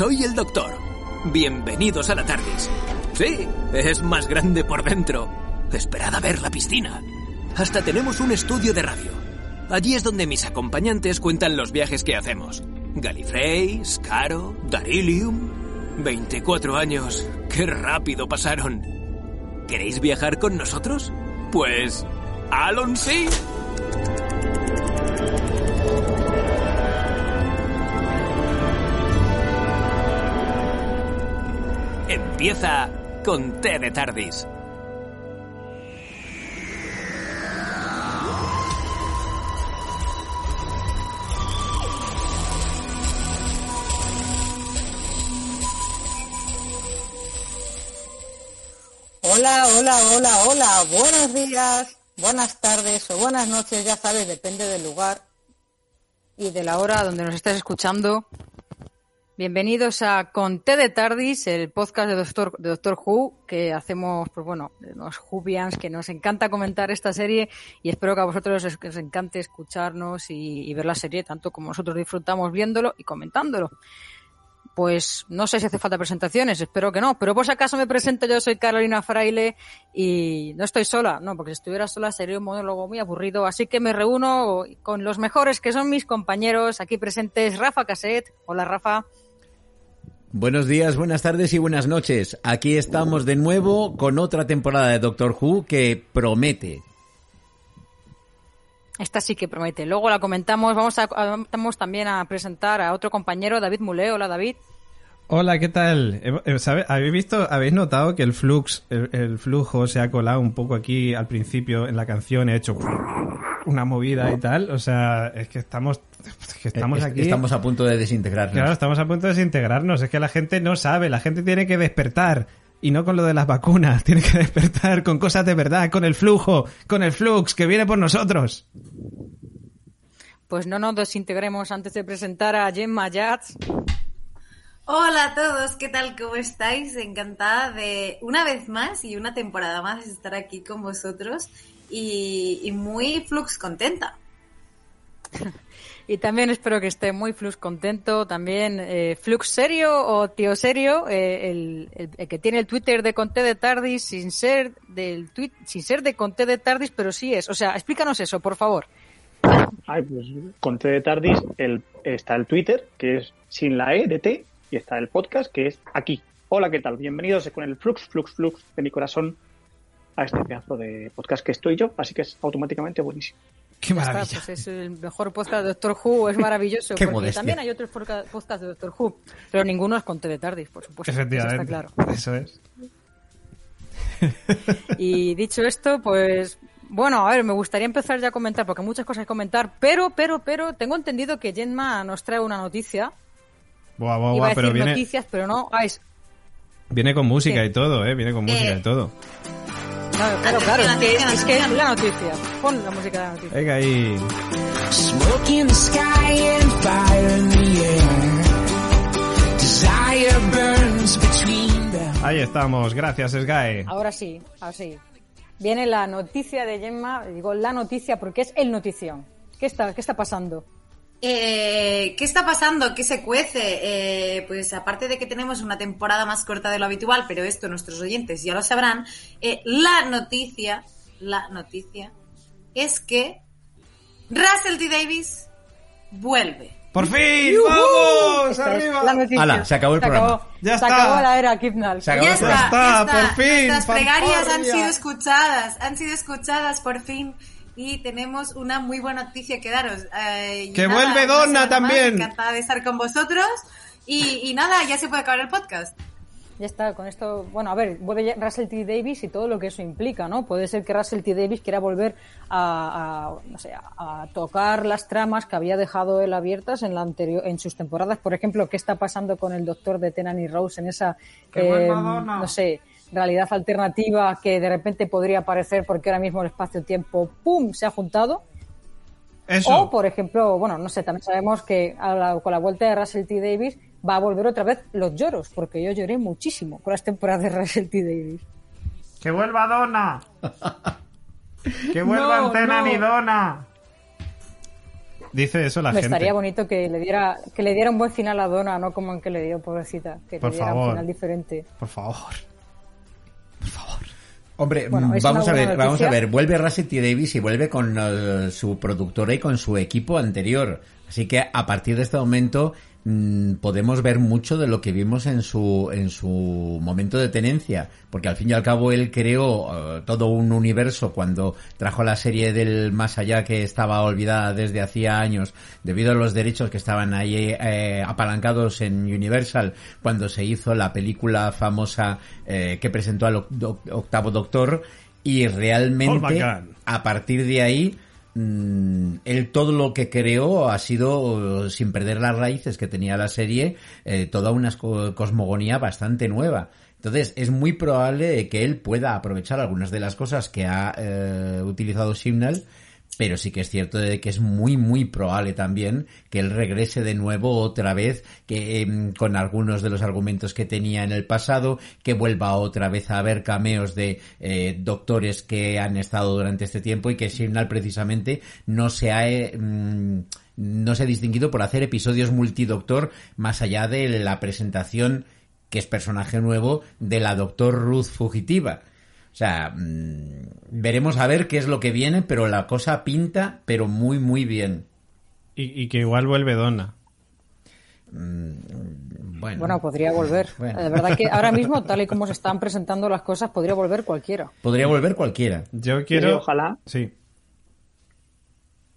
Soy el doctor. Bienvenidos a la TARDIS. Sí, es más grande por dentro. Esperad a ver la piscina. Hasta tenemos un estudio de radio. Allí es donde mis acompañantes cuentan los viajes que hacemos. Galifrey, Scaro, Darilium. 24 años. ¡Qué rápido pasaron! ¿Queréis viajar con nosotros? Pues... ¡Alon sí! Empieza con T de Tardis. Hola, hola, hola, hola. Buenos días, buenas tardes o buenas noches, ya sabes, depende del lugar y de la hora donde nos estés escuchando. Bienvenidos a Con T de Tardis, el podcast de Doctor, de Doctor Who, que hacemos, pues bueno, los Whovians, que nos encanta comentar esta serie y espero que a vosotros os, encante escucharnos y, y ver la serie tanto como nosotros disfrutamos viéndolo y comentándolo. Pues no sé si hace falta presentaciones, espero que no, pero por si acaso me presento, yo soy Carolina Fraile y no estoy sola, no, porque si estuviera sola sería un monólogo muy aburrido, así que me reúno con los mejores que son mis compañeros aquí presentes, Rafa Caset. Hola Rafa. Buenos días, buenas tardes y buenas noches. Aquí estamos de nuevo con otra temporada de Doctor Who que promete. Esta sí que promete. Luego la comentamos. Vamos, a, vamos también a presentar a otro compañero, David Muleo. Hola, David. Hola, ¿qué tal? Eh, ¿sabe- ¿Habéis visto, habéis notado que el flux, el, el flujo se ha colado un poco aquí al principio en la canción, he hecho una movida y tal? O sea, es que estamos, es que estamos Es- aquí. Estamos a punto de desintegrarnos. Claro, estamos a punto de desintegrarnos. Es que la gente no sabe, la gente tiene que despertar. Y no con lo de las vacunas, tiene que despertar con cosas de verdad, con el flujo, con el flux que viene por nosotros. Pues no nos desintegremos antes de presentar a Gemma Yats. Hola a todos, ¿qué tal? ¿Cómo estáis? Encantada de una vez más y una temporada más estar aquí con vosotros y, y muy flux contenta. Y también espero que esté muy Flux contento. También eh, Flux serio o tío serio, eh, el, el- el que tiene el Twitter de Conté de Tardis sin ser del tweet, sin ser de Conté de Tardis, pero sí es. O sea, explícanos eso, por favor. Ay, pues con T de Tardis el, está el Twitter, que es sin la E de T, y está el podcast, que es aquí. Hola, ¿qué tal? Bienvenidos con el Flux, Flux, Flux de mi corazón a este pedazo de podcast que estoy yo, así que es automáticamente buenísimo. Qué Ya está, maravilla. pues es el mejor podcast de Doctor Who, es maravilloso. Qué porque modestia. también hay otros podcasts de Doctor Who, pero ninguno es Conté de Tardis, por supuesto. eso Efectivamente. está claro. Eso es. Y dicho esto, pues bueno, a ver, me gustaría empezar ya a comentar, porque hay muchas cosas que comentar, pero, pero, pero, tengo entendido que Jenma nos trae una noticia. Buah, buah, Iba buah, a pero decir viene, noticias, pero no. Ah, es- viene con música y todo, ¿eh? Viene con música Eh. y todo. Claro, claro, claro, es que, atención, es que es atención. la noticia. Pon la música de la noticia. Venga ahí. Smoke in the sky and fire in the air. Desire burns between them. Ahí estamos. Gracias, Sky. Ahora sí, ahora sí. Viene la noticia de Gemma, digo la noticia porque es el notición. ¿Qué está, qué está pasando? Eh, ¿Qué está pasando? ¿Qué se cuece? Eh, pues aparte de que tenemos una temporada más corta de lo habitual, pero esto nuestros oyentes ya lo sabrán, eh, la noticia, la noticia es que Russell T. Davis vuelve. ¡Por fin! ¡Yujú! ¡Vamos! Esta es ¡Arriba! la noticia. Hala, se acabó el programa. Ya se está. acabó la era Kipnal. Se acabó Ya el está, programa. ya está, por fin, Nuestras plegarias han sido escuchadas, han sido escuchadas por fin. Y tenemos una muy buena noticia que daros. Eh, ¡Que nada, vuelve Donna más, también! Encantada de estar con vosotros. Y, y nada, ya se puede acabar el podcast. Ya está, con esto, bueno, a ver, vuelve ya Russell T. Davis y todo lo que eso implica, ¿no? Puede ser que Russell T. Davis quiera volver a, a, no sé, a, a tocar las tramas que había dejado él abiertas en la anterior, en sus temporadas. Por ejemplo, ¿qué está pasando con el doctor de Tenan y Rose en esa, eh, no sé, realidad alternativa que de repente podría aparecer porque ahora mismo el espacio-tiempo, ¡pum!, se ha juntado? Eso. O, por ejemplo, bueno, no sé, también sabemos que a la- con la vuelta de Russell T. Davis va a volver otra vez los lloros, porque yo lloré muchísimo con las temporadas de Russell T. Davis. ¡Que vuelva Donna! ¡Que vuelva No, Antena no. ni Donna! Dice eso la Me gente. estaría bonito que le diera que le diera un buen final a Donna, no como en que le dio, pobrecita. Que Por le diera favor. un final diferente. Por favor. Por favor. Hombre, Bueno, vamos a ver, vamos a ver. Vuelve Russell T. Davis y vuelve con eh, su productora y con su equipo anterior. Así que a partir de este momento mm, podemos ver mucho de lo que vimos en su en su momento de tenencia, porque al fin y al cabo él creó eh, todo un universo cuando trajo la serie del más allá que estaba olvidada desde hacía años debido a los derechos que estaban ahí eh, apalancados en Universal cuando se hizo la película famosa eh, que presentó al oc- octavo doctor y realmente a partir de ahí él todo lo que creó ha sido, eh, sin perder las raíces que tenía la serie, eh, toda una co- cosmogonía bastante nueva. Entonces, es muy probable que él pueda aprovechar algunas de las cosas que ha eh, utilizado Signal, pero sí que es cierto de que es muy, muy probable también que él regrese de nuevo otra vez, que em, con algunos de los argumentos que tenía en el pasado, que vuelva otra vez a haber cameos de eh, doctores que han estado durante este tiempo y que Signal precisamente no se ha... eh, mm, no se ha distinguido por hacer episodios multidoctor más allá de la presentación que es personaje nuevo de la doctor Ruth Fugitiva. O sea, mm, veremos a ver qué es lo que viene, pero la cosa pinta, pero muy, muy bien. Y, y que igual vuelve Donna. Bueno, Bueno, podría volver. Bueno. De verdad que ahora mismo, tal y como se están presentando las cosas, podría volver cualquiera. podría volver cualquiera. Yo quiero. ojalá, Sí.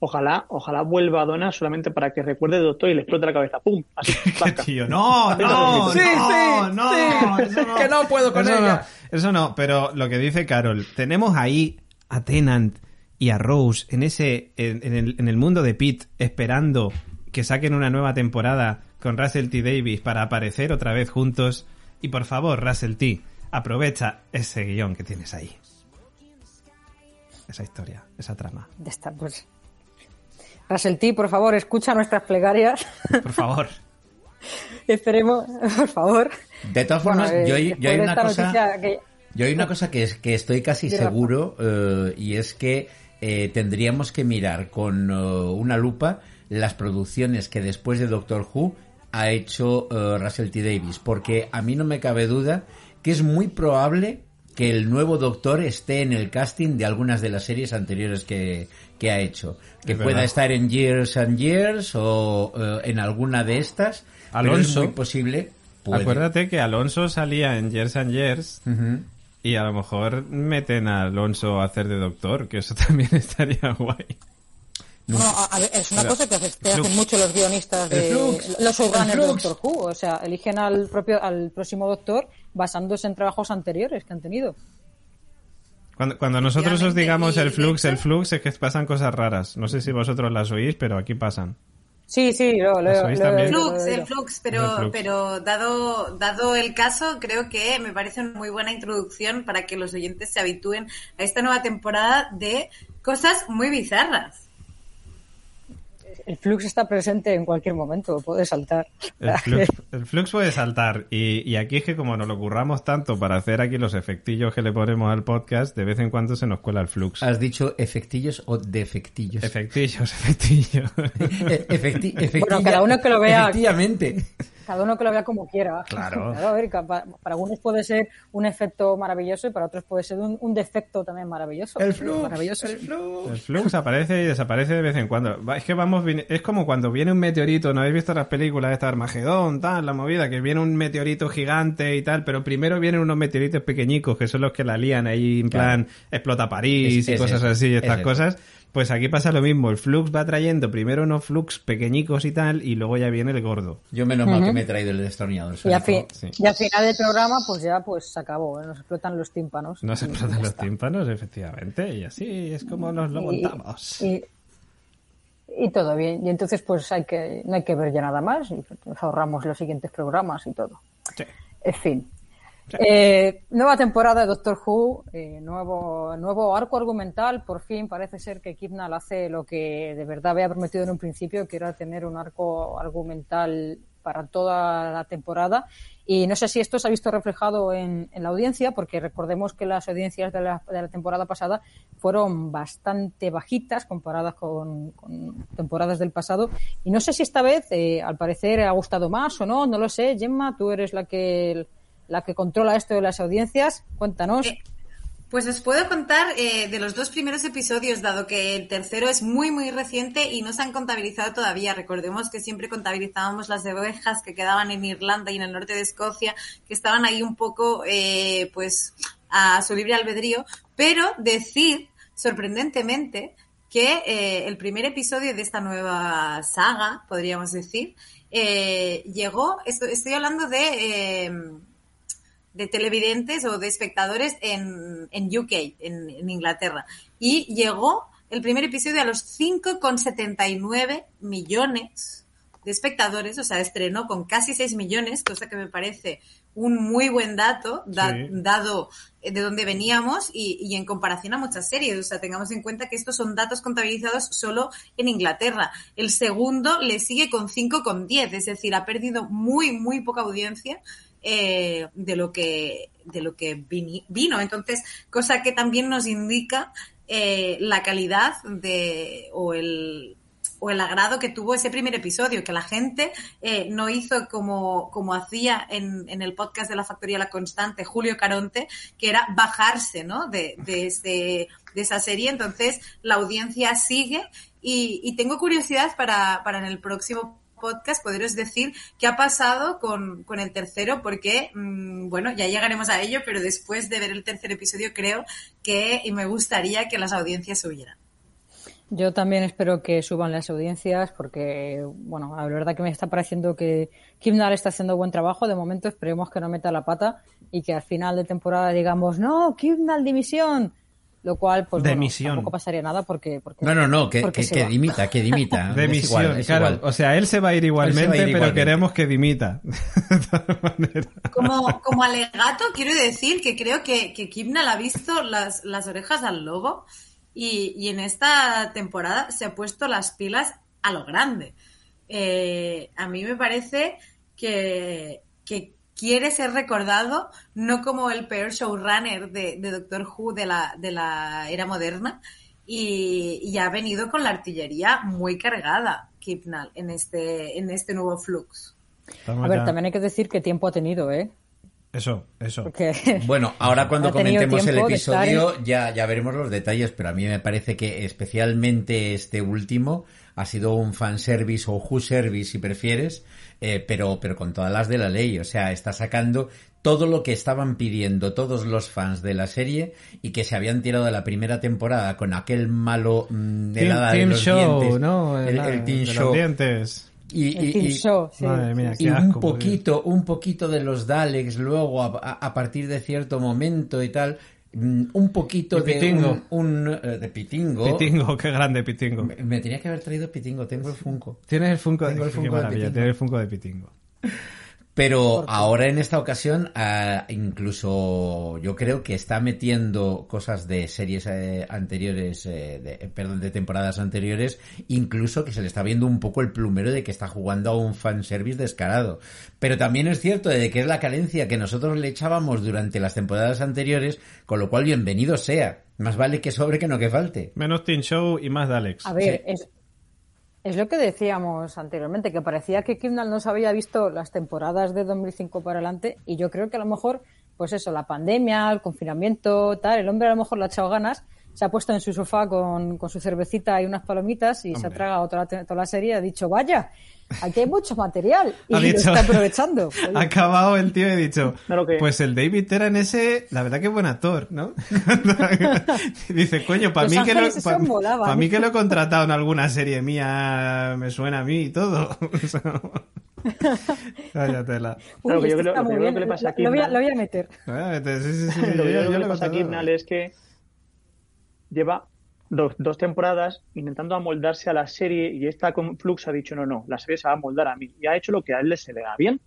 Ojalá, ojalá vuelva a Donna solamente para que recuerde al doctor y le explote la cabeza. ¡Pum! Así. Tío, no, no, Sí, no, sí, no, sí. no. Que no puedo con eso ella. No, eso no, pero lo que dice Carol, tenemos ahí a Tennant y a Rose en ese, en, en el, en el mundo de Pete esperando que saquen una nueva temporada con Russell T. Davis para aparecer otra vez juntos. Y por favor, Russell T., aprovecha ese guion que tienes ahí. Esa historia, esa trama. Ya está, pues. Russell T, por favor, escucha nuestras plegarias. Por favor. Esperemos, por favor. De todas formas, eh, yo, hay- yo una cosa... que- Yo hay una cosa que, es, que estoy casi seguro eh, y es que eh, tendríamos que mirar con una lupa las producciones que después de Doctor Who ha hecho eh, Russell T. Davis, porque a mí no me cabe duda que es muy probable que el nuevo Doctor esté en el casting de algunas de las series anteriores que, que ha hecho. Que Es pueda verdad. estar en Years and Years o eh, en alguna de estas. pero es Alonso. muy posible. puede. Acuérdate que Alonso salía en Years and Years. Y a lo mejor meten a Alonso a hacer de doctor, que eso también estaría guay. No, a, a ver, es una Pero- cosa que, hace- que Flux. hacen mucho los guionistas de Flux. los showrunners El de. Doctor Who. O sea, eligen al propio al próximo doctor basándose en trabajos anteriores que han tenido. Cuando, cuando nosotros os digamos el flux, el flux, es que pasan cosas raras. No sé si vosotros las oís, pero aquí pasan. Sí, sí, lo, lo, ¿Lo lo- Flux, lo- el flux, El pero, flux. pero dado, dado el caso, creo que me parece una muy buena introducción para que los oyentes se habitúen a esta nueva temporada de cosas muy bizarras. El flux está presente en cualquier momento, puede saltar. El flux, el flux puede saltar. Y, y aquí es que como nos lo curramos tanto para hacer aquí los efectillos que le ponemos al podcast, de vez en cuando se nos cuela el flux. ¿Has dicho efectillos o defectillos? Efectillos, efectillos. E- efecti- efectilla- cada uno que lo vea. Efectivamente. Cada uno que lo vea como quiera. Claro. a ver, ca- pa- para algunos puede ser un efecto maravilloso y para otros puede ser un, un defecto también maravilloso. El flux. Maravilloso. El flux. El flux aparece y desaparece de vez en cuando. Es que vamos, es como cuando viene un meteorito, ¿no habéis visto las películas de esta Armagedón, tal, la movida, que viene un meteorito gigante y tal, pero primero vienen unos meteoritos pequeñicos que son los que la lían ahí en Claro. plan explota París Es- y es cosas así, estas es eso. Pues aquí pasa lo mismo, el flux va trayendo primero unos flux pequeñicos y tal, y luego ya viene el gordo. Yo menos mal que me he traído el destornillador. Y al, fin- Sí. y al final del programa, pues ya pues se acabó, ¿eh? nos explotan los tímpanos. No se Y explotan los está. tímpanos, efectivamente, y así es como nos lo Y- montamos. Y, y todo bien. Y entonces, pues hay que, no hay que ver ya nada más. Y nos ahorramos los siguientes programas y todo. Sí. En fin. Eh, nueva temporada de Doctor Who, eh, nuevo, nuevo arco argumental. Por fin parece ser que Kidnall hace lo que de verdad había prometido en un principio, que era tener un arco argumental para toda la temporada. Y no sé si esto se ha visto reflejado en, la audiencia, porque recordemos que las audiencias de la, temporada pasada fueron bastante bajitas comparadas con, con temporadas del pasado. Y no sé si esta vez, eh, al parecer, ha gustado más o no, no lo sé. Gemma, tú eres la que, la que controla esto de las audiencias. Cuéntanos. Eh, Pues os puedo contar eh, de los dos primeros episodios, dado que el tercero es muy, muy reciente y no se han contabilizado todavía. Recordemos que siempre contabilizábamos las ovejas que quedaban en Irlanda y en el norte de Escocia, que estaban ahí un poco, eh, pues, a su libre albedrío. Pero decir, sorprendentemente, que el primer episodio de esta nueva saga, podríamos decir, llegó, esto- estoy hablando de... de televidentes o de espectadores en, en UK, en, en Inglaterra. Y llegó el primer episodio a los 5,79 millones de espectadores, o sea, estrenó con casi 6 millones, cosa que me parece un muy buen dato, da- Sí. dado eh, de dónde veníamos y, y en comparación a muchas series. O sea, tengamos en cuenta que estos son datos contabilizados solo en Inglaterra. El segundo le sigue con 5,10, es decir, ha perdido muy, muy poca audiencia eh, de lo que de lo que vino. Entonces, cosa que también nos indica eh, la calidad de o el o el agrado que tuvo ese primer episodio, que la gente eh, no hizo como, como hacía en, en el podcast de la Factoría La Constante, Julio Caronte, que era bajarse ¿no? de, de, ese- de esa serie. Entonces, la audiencia sigue y, y tengo curiosidad para, para en el próximo podcast poderos decir qué ha pasado con, con el tercero, porque, mm, bueno, ya llegaremos a ello, pero después de ver el tercer episodio creo que y me gustaría que las audiencias subieran. Yo también espero que suban las audiencias porque, bueno, la verdad que me está pareciendo que Kimnal está haciendo buen trabajo. De momento esperemos que no meta la pata y que al final de temporada digamos, no, Kimnal dimisión. Lo cual, pues bueno, Demisión. tampoco pasaría nada porque... porque No, no, no, que, que, dimita, que dimita. De Es misión, igual, es claro. igual. O sea, él se va a ir igualmente, ir pero igualmente. queremos que dimita. De todas maneras. Como, como alegato, quiero decir que creo que, que Kipnal ha visto las, las orejas al lobo y, y en esta temporada se ha puesto las pilas a lo grande. Eh, a mí me parece que, que quiere ser recordado no como el peor showrunner de, de Doctor Who de la, de la era moderna y, y ha venido con la artillería muy cargada, Kipnal, en este, en este nuevo flux. Estamos A ver, ya- también hay que decir que tiempo ha tenido, ¿eh? Eso, eso. Porque Bueno, ahora cuando comentemos el episodio ya, ya veremos los detalles, pero a mí me parece que especialmente este último ha sido un fanservice o who service si prefieres, eh, pero, pero con todas las de la ley. O sea, está sacando todo lo que estaban pidiendo todos los fans de la serie y que se habían tirado de la primera temporada con aquel malo mm, Team, helada de team los show, dientes, ¿no? el, La- el team de los show. dientes. Y, el y- Team y- Show, sí. Madre mía, y qué un asco, poquito, un poquito de los Daleks luego a, a- a partir de cierto momento y tal, un poquito De Pitingo. un, un, eh, de Pitingo. Pitingo, qué grande Pitingo. Me, me tenía que haber traído Pitingo, tengo el Funko. Tienes el Funko, Tengo el Funko de Pitingo. tienes el Funko de Pitingo. Pero ahora en esta ocasión, ah, incluso yo creo que está metiendo cosas de series eh, anteriores, eh, de- eh, perdón, de temporadas anteriores, incluso que se le está viendo un poco el plumero de que está jugando a un fanservice descarado. Pero también es cierto de que es la carencia que nosotros le echábamos durante las temporadas anteriores, con lo cual bienvenido sea. Más vale que sobre que no que falte. Menos Team Show y más Daleks. A ver, es, es lo que decíamos anteriormente, que parecía que Kimnal no se había visto las temporadas de 2005 para adelante y yo creo que a lo mejor, pues eso, la pandemia, el confinamiento, tal, el hombre a lo mejor le ha echado ganas, se ha puesto en su sofá con, con su cervecita y unas palomitas y se ha tragado toda la, toda la serie y ha dicho, vaya, aquí hay mucho material y Ha lo está aprovechando. Oye, Ha acabado el tío y ha dicho, que- pues el David Tennant ese, la verdad que es buen actor, ¿no? Dice, coño, para mí, que lo, pa- mí que lo he contratado en alguna serie mía, me suena a mí y todo. O sea, Vaya tela. uy, Claro, yo este creo- lo que muy yo creo bien, que le pasa a lo, voy a, Kimnal- lo voy a meter. Vaya, sí, sí, sí, Lo que yo- que le pasa a he contratado. Kipnal es que lleva dos, dos temporadas intentando amoldarse a la serie y esta con Flux ha dicho no, no, la serie se va a amoldar a mí. Y ha hecho lo que a él se le da bien,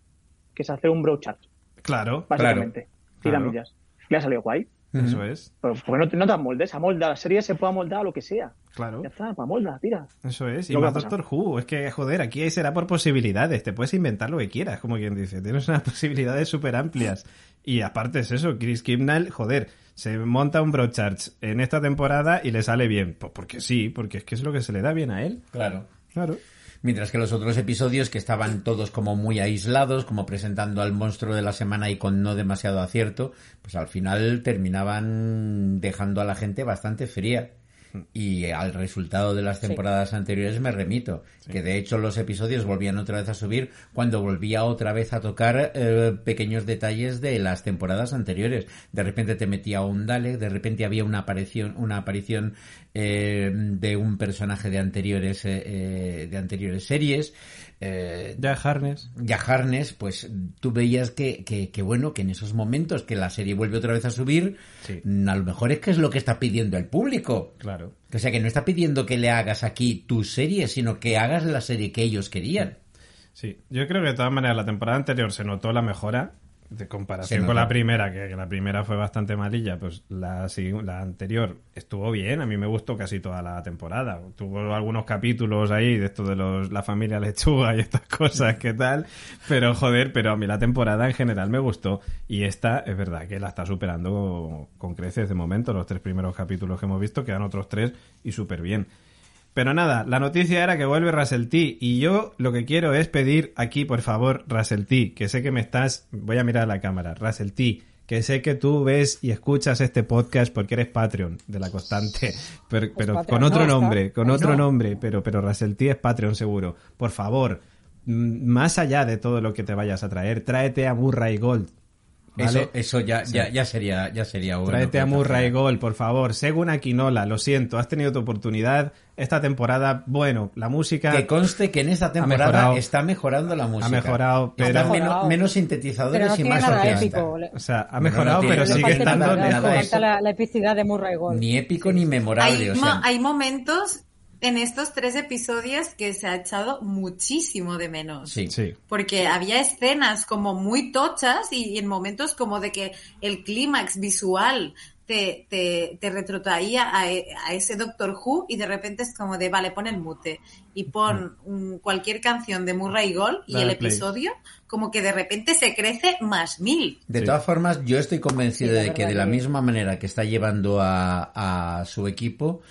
que es hacer un brochart, Claro, básicamente. Claro. Tiramillas. Le ha salido guay. eso es. Pero ¿por qué no te, no te amoldes? Amolda, la serie se puede amoldar a lo que sea. Claro. Ya está, vamos, la tira. Eso es, y más. Doctor Who. Es que, joder, aquí será por posibilidades. Te puedes inventar lo que quieras, como quien dice. Tienes unas posibilidades súper amplias. Y aparte es eso, Chris Kimnall, joder, se monta un Broadchurch en esta temporada y le sale bien. Pues porque sí, porque es que es lo que se le da bien a él. Claro. Claro. Mientras que los otros episodios que estaban todos como muy aislados, como presentando al monstruo de la semana y con no demasiado acierto, pues al final terminaban dejando a la gente bastante fría. Y al resultado de las temporadas anteriores me remito, que de hecho los episodios volvían otra vez a subir cuando volvía otra vez a tocar eh, pequeños detalles de las temporadas anteriores. De repente te metía un Dalek, de repente había una aparición, una aparición eh, de un personaje de anteriores eh, eh, de anteriores series. Eh, Ya Harness. ya Harness, pues tú veías que, que, que, bueno, que en esos momentos que la serie vuelve otra vez a subir, Sí. a lo mejor es que es lo que está pidiendo el público. Claro. O sea, que no está pidiendo que le hagas aquí tu serie, sino que hagas la serie que ellos querían. Sí, yo creo que de todas maneras la temporada anterior se notó la mejora de comparación con la primera, que, que la primera fue bastante malilla, pues la, la anterior estuvo bien, a mí me gustó casi toda la temporada. Tuvo algunos capítulos ahí de esto de los, la familia lechuga y estas cosas, ¿qué tal? Pero joder, pero a mí la temporada en general me gustó y esta es verdad que la está superando con creces de momento, los tres primeros capítulos que hemos visto, quedan otros tres y súper bien. Pero nada, la noticia era que vuelve Russell T. Y yo lo que quiero es pedir aquí, por favor, Russell T. Que sé que me estás. Voy a mirar a la cámara. Russell T. Que sé que tú ves y escuchas este podcast porque eres Patreon de la constante. Pero, pero Patreon con otro no, nombre, con otro no. nombre. Pero, pero Russell T es Patreon seguro. Por favor, más allá de todo lo que te vayas a traer, tráete a Murray Gold. ¿Vale? Eso, eso ya, ya, ya sería, ya sería bueno. Tráete a Murray. Gold, por favor. Según Aquinola, lo siento, has tenido tu oportunidad. Esta temporada, bueno, la música Que conste que en esta temporada mejorado. está mejorando la música. mejorado, pero- Ha mejorado. menos, menos Pero sintetizadores no y más orquesta. O sea, ha No, mejorado, no tiene- pero sigue estando la, la epicidad de Murray Gold. Ni épico ni memorable. Hay, o sea, hay momentos en estos tres episodios que se ha echado muchísimo de menos. sí. Sí. Porque había escenas como muy tochas y, y en momentos como de que el clímax visual te, te, te retrotraía a, e- a ese Doctor Who y de repente es como de, vale, pon el mute y pon cualquier canción de Murray Gold y Dale el play. episodio como que de repente se crece más mil. De Sí. todas formas, yo estoy convencido Sí, de que de la que- misma manera que está llevando a, a su equipo,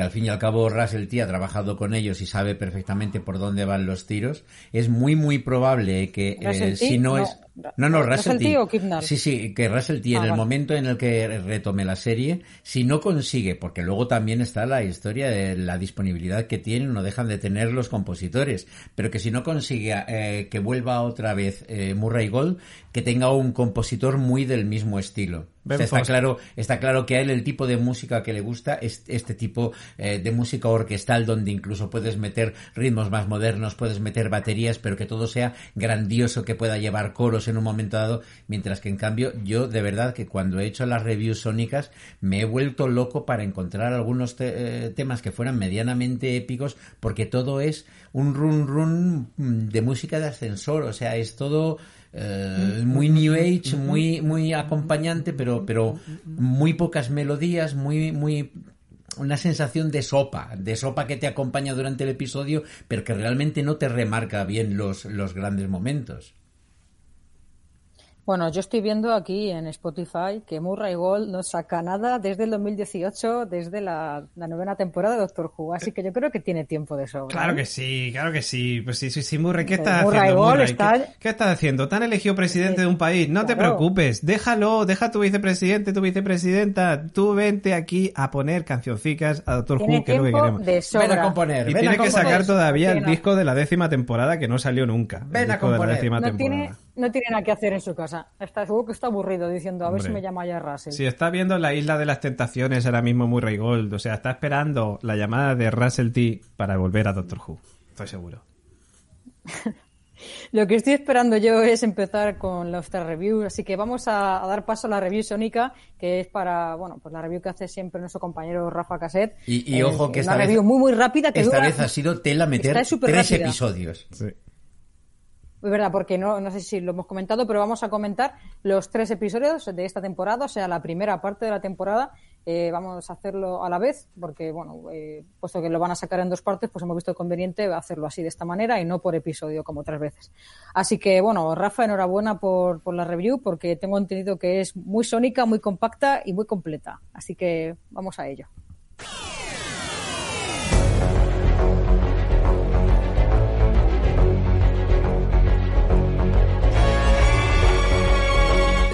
que al fin y al cabo Russell T ha trabajado con ellos y sabe perfectamente por dónde van los tiros, es muy muy probable que eh, ¿Russell T? si no, No. es no no Russell, ¿Russell T o Kidnar? sí sí que Russell T en Ah, el momento en el que retome la serie si no consigue porque luego también está la historia de la disponibilidad que tienen no dejan de tener los compositores pero que si no consigue eh, que vuelva otra vez eh, Murray Gold que tenga un compositor muy del mismo estilo. O sea, está claro está claro que a él el tipo de música que le gusta es este tipo eh, de música orquestal donde incluso puedes meter ritmos más modernos puedes meter baterías pero que todo sea grandioso que pueda llevar coros en un momento dado. Mientras que en cambio yo de verdad que cuando he hecho las reviews sónicas me he vuelto loco para encontrar algunos te- eh, temas que fueran medianamente épicos porque todo es un run run mm, de música de ascensor. O sea es todo eh, muy new age muy muy acompañante pero pero muy pocas melodías muy muy una sensación de sopa, de sopa que te acompaña durante el episodio, pero que realmente no te remarca bien los, los grandes momentos. Bueno, yo estoy viendo aquí en Spotify que Murray Gold no saca nada desde el 2018, desde la, la novena temporada de Doctor Who, así que yo creo que tiene tiempo de sobra. Claro ¿eh? que sí, claro que sí. Pues sí, sí, sí, Murray, ¿qué Pero estás Murray haciendo, Gold Murray? está- ¿Qué, qué estás haciendo? Te han elegido presidente de un país, no te preocupes, déjalo, deja tu vicepresidente, tu vicepresidenta, tú vente aquí a poner cancioncicas a Doctor Tiene Who, que es lo que tiempo queremos. de sobra. Ven a componer, Y ven tiene a que componer. sacar todavía el disco de la décima temporada que no salió nunca. El Ven a disco de la componer. décima No temporada. tiene, no tiene nada que hacer en su casa. Está, seguro que está aburrido diciendo, a ver si me llama ya Russell. Si está viendo la isla de las tentaciones ahora mismo Murray Gold, o sea, está esperando la llamada de Russell T para volver a Doctor Who. Estoy seguro. Lo que estoy esperando yo es empezar con nuestra review, así que vamos a, a dar paso a la review sónica, que es para, bueno, pues la review que hace siempre nuestro compañero Rafa Caset. Y, y Eh, ojo que una esta vez, review muy muy rápida que esta dura- vez ha sido tela meter tres rápida. episodios. Sí. Es verdad, porque no, no sé si lo hemos comentado, pero vamos a comentar los tres episodios de esta temporada, o sea, la primera parte de la temporada, eh, vamos a hacerlo a la vez, porque, bueno, eh, puesto que lo van a sacar en dos partes, pues hemos visto conveniente hacerlo así, de esta manera, y no por episodio, como otras veces. Así que, bueno, Rafa, enhorabuena por, por la review, porque tengo entendido que es muy sónica, muy compacta y muy completa. Así que vamos a ello.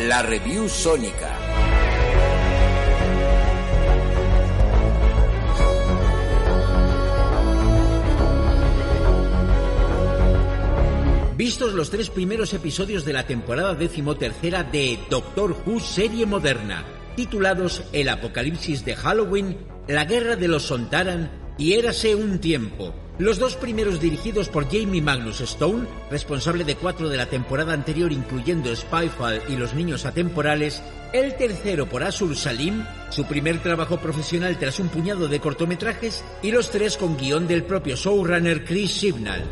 La review sónica. Vistos los tres primeros episodios de la temporada decimotercera de Doctor Who serie moderna, titulados El apocalipsis de Halloween, La guerra de los Sontaran y Érase un tiempo. Los dos primeros dirigidos por Jamie Magnus Stone, responsable de cuatro de la temporada anterior incluyendo Spyfall y Los Niños Atemporales, el tercero por Asur Salim, su primer trabajo profesional tras un puñado de cortometrajes, y los tres con guion del propio showrunner Chris Chibnall.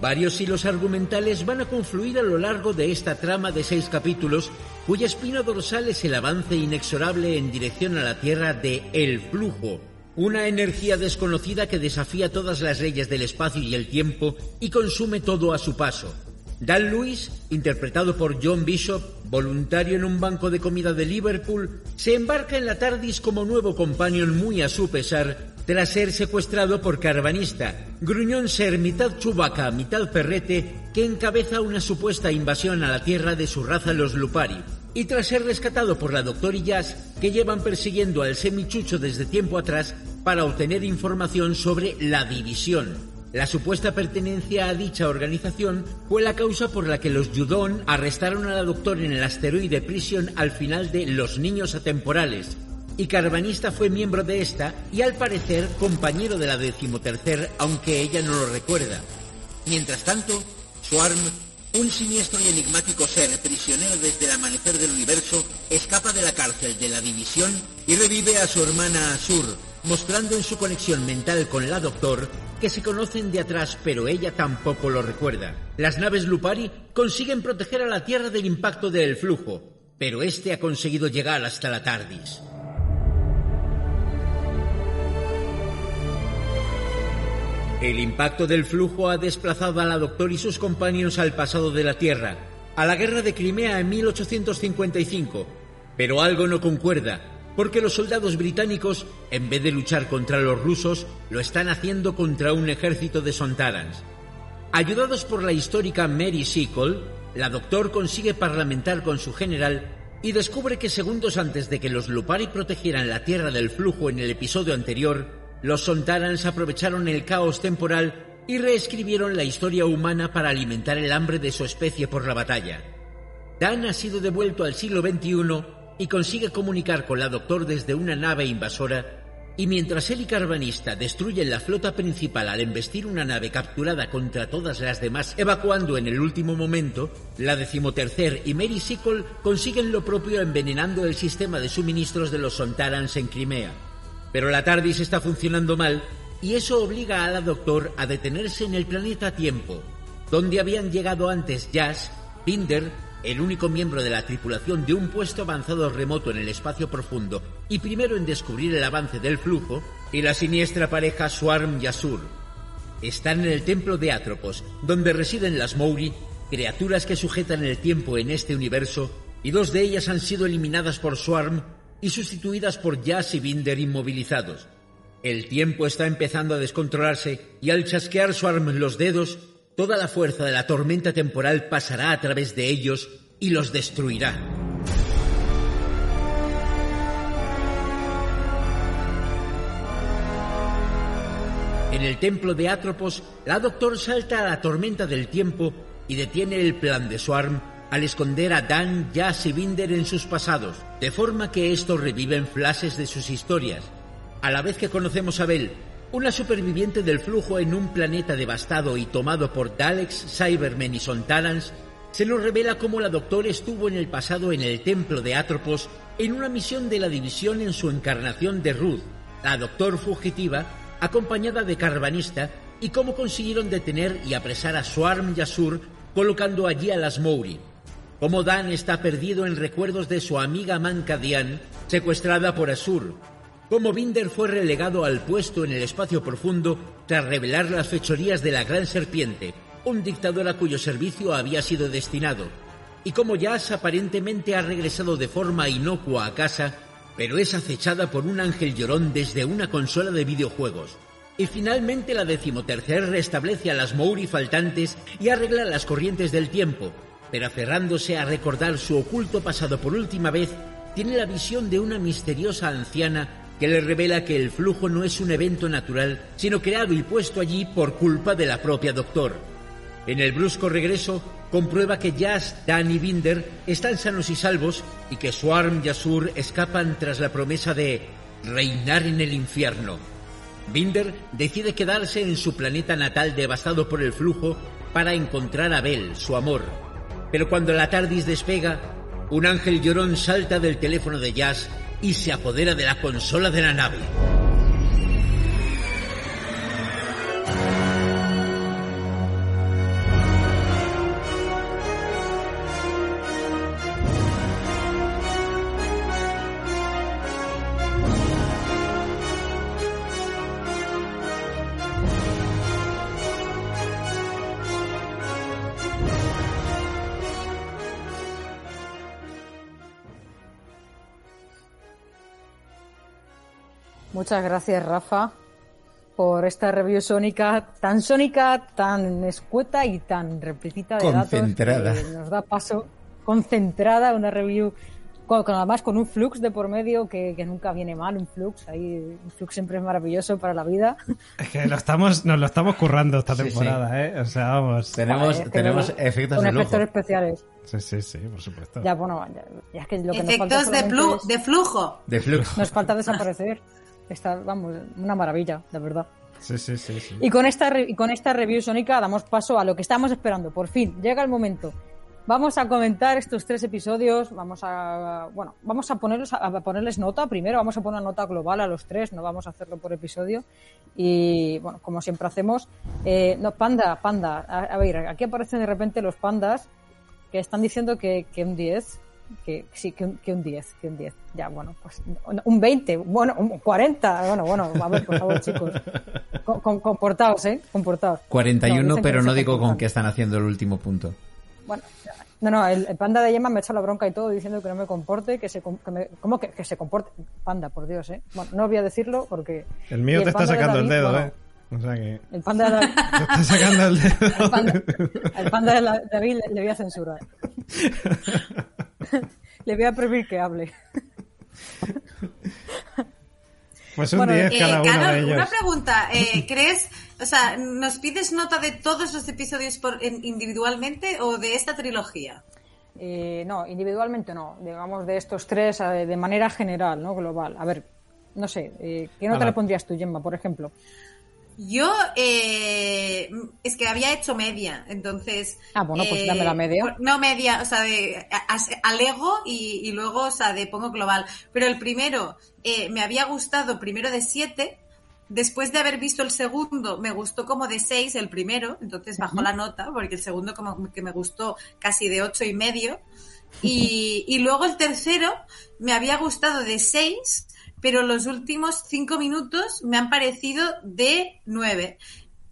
Varios hilos argumentales van a confluir a lo largo de esta trama de seis capítulos, cuya espina dorsal es el avance inexorable en dirección a la Tierra de El Flujo, una energía desconocida que desafía todas las leyes del espacio y el tiempo y consume todo a su paso. Dan Lewis, interpretado por John Bishop, voluntario en un banco de comida de Liverpool, se embarca en la TARDIS como nuevo companion muy a su pesar, tras ser secuestrado por Carvanista, gruñón ser mitad chubaca, mitad perrete, que encabeza una supuesta invasión a la Tierra de su raza los Lupari. Y tras ser rescatado por la Doctor y Jazz, que llevan persiguiendo al semichucho desde tiempo atrás para obtener información sobre la división, la supuesta pertenencia a dicha organización fue la causa por la que los Yudon arrestaron a la doctora en el asteroide Prison al final de Los Niños Atemporales. Y Carvanista fue miembro de esta y al parecer compañero de la decimotercer, aunque ella no lo recuerda. Mientras tanto, Swarm, un siniestro y enigmático ser prisionero desde el amanecer del universo, escapa de la cárcel de la división y revive a su hermana Asur, mostrando en su conexión mental con la Doctor que se conocen de atrás, pero ella tampoco lo recuerda. Las naves Lupari consiguen proteger a la Tierra del impacto del flujo, pero este ha conseguido llegar hasta la TARDIS. El impacto del flujo ha desplazado a la Doctor y sus compañeros al pasado de la Tierra, a la guerra de Crimea en 1855. Pero algo no concuerda, porque los soldados británicos, en vez de luchar contra los rusos, lo están haciendo contra un ejército de Sontarans. Ayudados por la histórica Mary Seacole, la Doctor consigue parlamentar con su general y descubre que segundos antes de que los Lupari protegieran la Tierra del flujo en el episodio anterior, los Sontarans aprovecharon el caos temporal y reescribieron la historia humana para alimentar el hambre de su especie por la batalla. Dan ha sido devuelto al siglo XXI y consigue comunicar con la Doctor desde una nave invasora, y mientras él y Carvanista destruyen la flota principal al embestir una nave capturada contra todas las demás, evacuando en el último momento, la decimotercer y Mary Sickle consiguen lo propio envenenando el sistema de suministros de los Sontarans en Crimea. Pero la TARDIS está funcionando mal y eso obliga a la Doctor a detenerse en el planeta tiempo, donde habían llegado antes Jazz, Binder, el único miembro de la tripulación de un puesto avanzado remoto en el espacio profundo y primero en descubrir el avance del flujo, y la siniestra pareja Swarm y Asur. Están en el templo de Atropos, donde residen las Mouri, criaturas que sujetan el tiempo en este universo, y dos de ellas han sido eliminadas por Swarm y sustituidas por Jazz y Binder inmovilizados. El tiempo está empezando a descontrolarse y al chasquear Swarm los dedos, toda la fuerza de la tormenta temporal pasará a través de ellos y los destruirá. En el templo de Atropos, la Doctor salta a la tormenta del tiempo y detiene el plan de Swarm al esconder a Dan, Jazz y Binder en sus pasados, de forma que estos reviven flashes de sus historias. A la vez que conocemos a Bell, una superviviente del flujo en un planeta devastado y tomado por Daleks, Cybermen y Sontarans, se nos revela cómo la Doctor estuvo en el pasado en el templo de Atropos en una misión de la división en su encarnación de Ruth, la Doctor fugitiva, acompañada de Carvanista, y cómo consiguieron detener y apresar a Swarm y Asur colocando allí a las Mouri. cómo Dan está perdido en recuerdos de su amiga manca Diane, secuestrada por Asur, cómo Binder fue relegado al puesto en el espacio profundo tras revelar las fechorías de la Gran Serpiente, un dictador a cuyo servicio había sido destinado, y cómo Jazz aparentemente ha regresado de forma inocua a casa, pero es acechada por un ángel llorón desde una consola de videojuegos. Y finalmente la decimotercer restablece a las Mouri faltantes y arregla las corrientes del tiempo, pero aferrándose a recordar su oculto pasado por última vez, tiene la visión de una misteriosa anciana que le revela que el flujo no es un evento natural, sino creado y puesto allí por culpa de la propia Doctor. En el brusco regreso, comprueba que Jazz, Dan y Binder están sanos y salvos y que Swarm y Asur escapan tras la promesa de reinar en el infierno. Binder decide quedarse en su planeta natal devastado por el flujo para encontrar a Bell, su amor. Pero cuando la TARDIS despega, un ángel llorón salta del teléfono de Jazz y se apodera de la consola de la nave. Muchas gracias, Rafa, por esta review sónica, tan sónica, tan escueta y tan repletita de Concentrada. datos que nos da paso concentrada, una review con, con- además con un flux de por medio que, que nunca viene mal, un flux, ahí un flux siempre es maravilloso para la vida. Es que lo estamos, nos lo estamos currando esta Sí, temporada, ¿eh? O sea, vamos. Tenemos, tenemos efectos con de efectos lujo. especiales. Sí, sí, sí, por supuesto. Ya, bueno, ya, ya es que lo que nos falta Efectos de, plu- es- de flujo. De flujo. nos falta desaparecer. Está, vamos, una maravilla, de verdad. Sí, sí, sí, sí. Y con esta y con esta review sónica damos paso a lo que estamos esperando. Por fin, llega el momento. Vamos a comentar estos tres episodios. Vamos a bueno, vamos a ponerlos a ponerles nota primero. Vamos a poner nota global a los tres. No vamos a hacerlo por episodio. Y bueno, como siempre hacemos. eh, no, panda, panda. A, a ver, aquí aparecen de repente los pandas que están diciendo que, que un 10. Que sí, que un, que un 10, que un 10. Ya, bueno, pues un 20, bueno, un 40. Bueno, bueno, a ver, por favor, chicos. Con- con- comportaos, ¿eh? Comportaos. 41, No, pero no digo con qué están haciendo el último punto. Bueno, no, no, el, el panda de Yema me echa la bronca y todo diciendo que no me comporte, que se, que me, ¿cómo que, que se comporte? Panda, por Dios, ¿eh? Bueno, no voy a decirlo porque... El mío te está sacando el dedo, bueno, ¿eh? O sea que. El panda de David, está sacando el dedo. el panda, el panda de la- David le, le voy a censurar. le voy a prohibir que hable. Pues un Bueno, 10 Eh, cada uno Carol, de ellos. una pregunta. eh, ¿Crees, o sea, nos pides nota de todos los episodios por, en- individualmente o de esta trilogía? Eh, no, individualmente no. Digamos de estos tres de manera general, ¿no? Global. A ver, no sé, eh, ¿qué nota le pondrías tú, Gemma, por ejemplo? Yo, eh, es que había hecho media, entonces... Ah, bueno, pues eh, dame la media. por- No media, o sea, de, alego y, y luego, o sea, de pongo global. Pero el primero eh, me había gustado primero de 7, después de haber visto el segundo me gustó como de 6 el primero, entonces bajó la nota, porque el segundo como que me gustó casi de ocho y medio. Y, y luego el tercero me había gustado de 6, pero los últimos cinco minutos me han parecido de 9.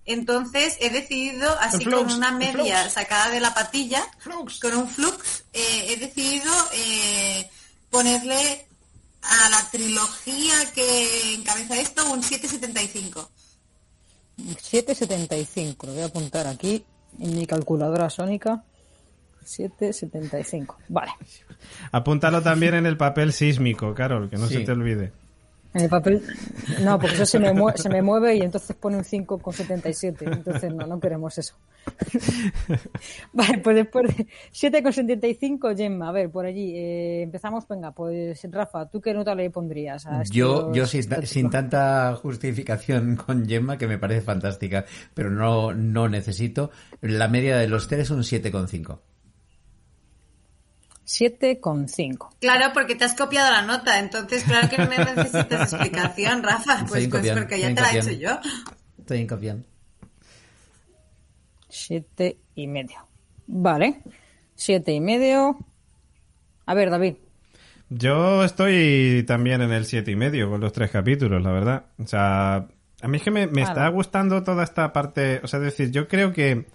Entonces he decidido, así flux, con una media sacada de la patilla, Flux. con un flux, eh, he decidido eh, ponerle a la trilogía que encabeza esto un 775. 775, lo voy a apuntar aquí en mi calculadora sónica. 775, vale. Apúntalo también en el papel sísmico, Carol, que no Sí. se te olvide. En el papel, no, porque eso se me, mue- se me mueve y entonces pone un 5 con 77. Entonces no, no queremos eso. vale, pues después de 7 con 75, Gemma, a ver, por allí. eh, empezamos, venga, pues Rafa, ¿tú qué nota le pondrías a Yo, yo sin, sin tanta justificación con Gemma, que me parece fantástica, pero no, no necesito, la media de los tres es un 7,5. 7,5. Claro, porque te has copiado la nota, entonces claro que no necesitas explicación, Rafa, pues, pues copión, porque ya te la he hecho copión. yo. Estoy en confianza. Siete y medio. Vale. siete y medio. A ver, David. Yo estoy también en el siete y medio con los tres capítulos, la verdad. O sea, a mí es que me, me está gustando toda esta parte. O sea, es decir, yo creo que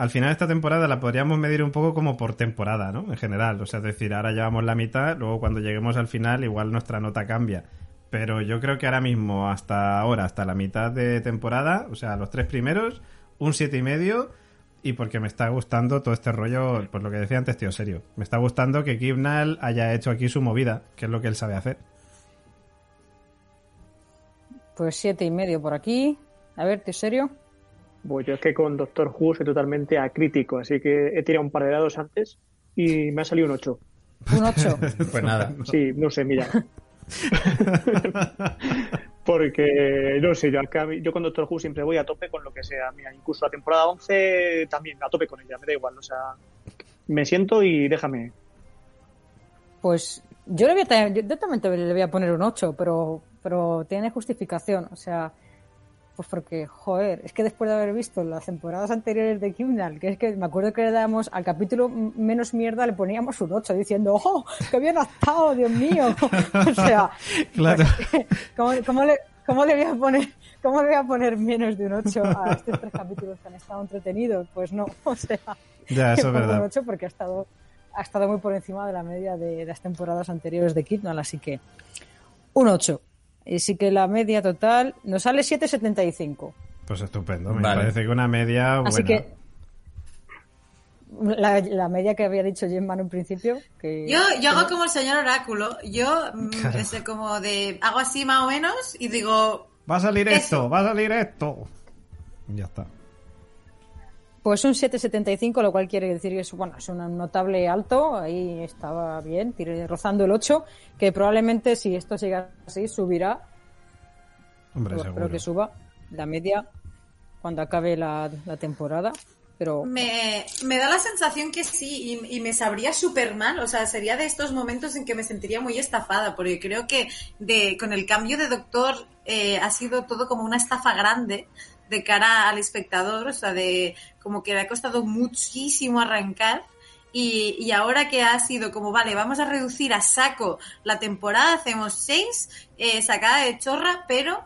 al final de esta temporada la podríamos medir un poco como por temporada, ¿no? En general. O sea, es decir, ahora llevamos la mitad, luego cuando lleguemos al final, igual nuestra nota cambia. Pero yo creo que ahora mismo, hasta ahora, hasta la mitad de temporada, o sea, los tres primeros, un siete y medio. Y porque me está gustando todo este rollo, pues lo que decía antes, tío, serio. Me está gustando que Kibnal haya hecho aquí su movida, que es lo que él sabe hacer. Pues siete y medio por aquí. A ver, ¿te serio? Pues yo es que con Doctor Who soy totalmente acrítico, así que he tirado un par de dados antes y me ha salido un 8. Un 8. Pues nada. Sí, no sé, mira. Porque, no sé, yo, yo con Doctor Who siempre voy a tope con lo que sea. Mira, incluso la temporada 11 también a tope con ella, me da igual. O sea, me siento y déjame. Pues yo le voy a yo, yo también le voy a poner un 8, pero, pero tiene justificación. O sea, pues porque, joder, es que después de haber visto las temporadas anteriores de Kimnal, que es que me acuerdo que le dábamos al capítulo menos mierda, le poníamos un 8 diciendo, ¡oh, qué bien ha estado, Dios mío! o sea, Claro. ¿cómo, cómo le, cómo le voy a poner, ¿cómo le voy a poner menos de un 8 a estos tres capítulos que han estado entretenidos? Pues no, o sea, Ya, eso es pongo un verdad. 8 porque ha estado, ha estado muy por encima de la media de las temporadas anteriores de Kidnal, así que un 8. Y sí que la media total nos sale 7,75. Pues estupendo. Me Vale. parece que una media buena. Así que la, la media que había dicho Gemma en un principio, que Yo, yo hago como el señor oráculo. Yo mm, Claro. es como de hago así más o menos y digo Va a salir Eso. esto, va a salir esto. Ya está. Pues un 7,75, lo cual quiere decir que es, bueno, es un notable alto, ahí estaba bien, tiré- rozando el 8, que probablemente si esto sigue así subirá, Hombre, Pues seguro. espero que suba la media cuando acabe la, la temporada, pero Me, me da la sensación que sí, y, y me sabría súper mal. O sea, sería de estos momentos en que me sentiría muy estafada, porque creo que de, con el cambio de doctor eh, ha sido todo como una estafa grande de cara al espectador, o sea, de como que le ha costado muchísimo arrancar. Y, y ahora que ha sido como, vale, vamos a reducir a saco la temporada, hacemos seis, eh, sacada de chorra, pero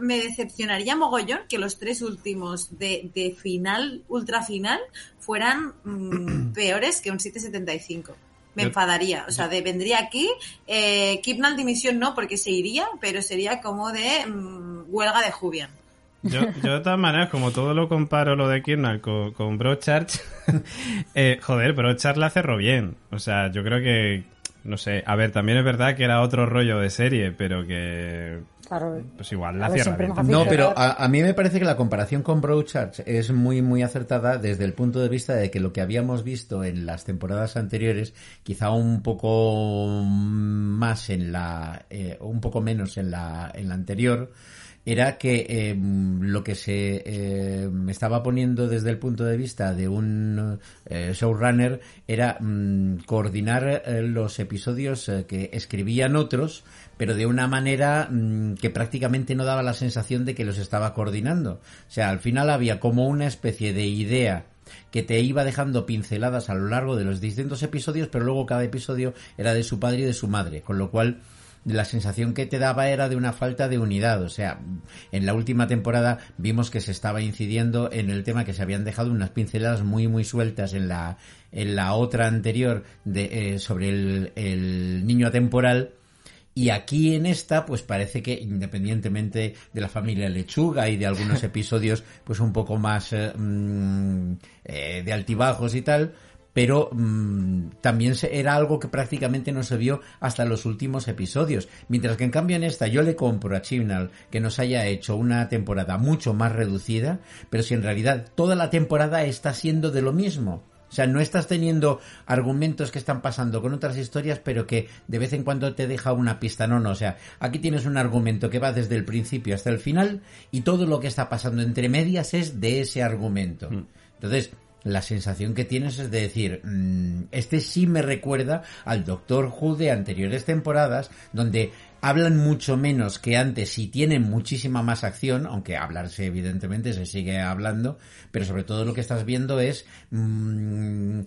me decepcionaría mogollón que los tres últimos de, de final, ultra final, fueran mm, peores que un 775. Me Yo- enfadaría. O sea, de, vendría aquí, eh, Kipnal dimisión no, porque se iría, pero sería como de mm, huelga de Jubian. Yo, yo de todas maneras, como todo lo comparo lo de Kirnal con, con Broadchurch, eh, joder, Broadchurch la cerró bien. O sea, yo creo que, no sé, a ver, también es verdad que era otro rollo de serie, pero que, claro, pues igual la cierra bien. No, pero a, a mí me parece que la comparación con Broadchurch es muy, muy acertada desde el punto de vista de que lo que habíamos visto en las temporadas anteriores, quizá un poco más en la, eh, un poco menos en la, en la anterior, era que eh, lo que se eh, estaba poniendo desde el punto de vista de un eh, showrunner era mm, coordinar eh, los episodios eh, que escribían otros, pero de una manera mm, que prácticamente no daba la sensación de que los estaba coordinando. O sea, al final había como una especie de idea que te iba dejando pinceladas a lo largo de los distintos episodios, pero luego cada episodio era de su padre y de su madre, con lo cual la sensación que te daba era de una falta de unidad. O sea, en la última temporada vimos que se estaba incidiendo en el tema que se habían dejado unas pinceladas muy, muy sueltas en la, en la otra anterior de, eh, sobre el, el niño atemporal. Y aquí en esta, pues parece que independientemente de la familia Lechuga y de algunos episodios, pues un poco más eh, mm, eh, de altibajos y tal, pero mm, también era algo que prácticamente no se vio hasta los últimos episodios. Mientras que en cambio en esta yo le compro a Chibnall que nos haya hecho una temporada mucho más reducida, pero si en realidad toda la temporada está siendo de lo mismo. O sea, no estás teniendo argumentos que están pasando con otras historias, pero que de vez en cuando te deja una pista. No, no, o sea, aquí tienes un argumento que va desde el principio hasta el final y todo lo que está pasando entre medias es de ese argumento. Entonces, la sensación que tienes es de decir, mm, este sí me recuerda al Doctor Who de anteriores temporadas, donde hablan mucho menos que antes y tienen muchísima más acción, aunque hablarse evidentemente se sigue hablando, pero sobre todo lo que estás viendo es mm,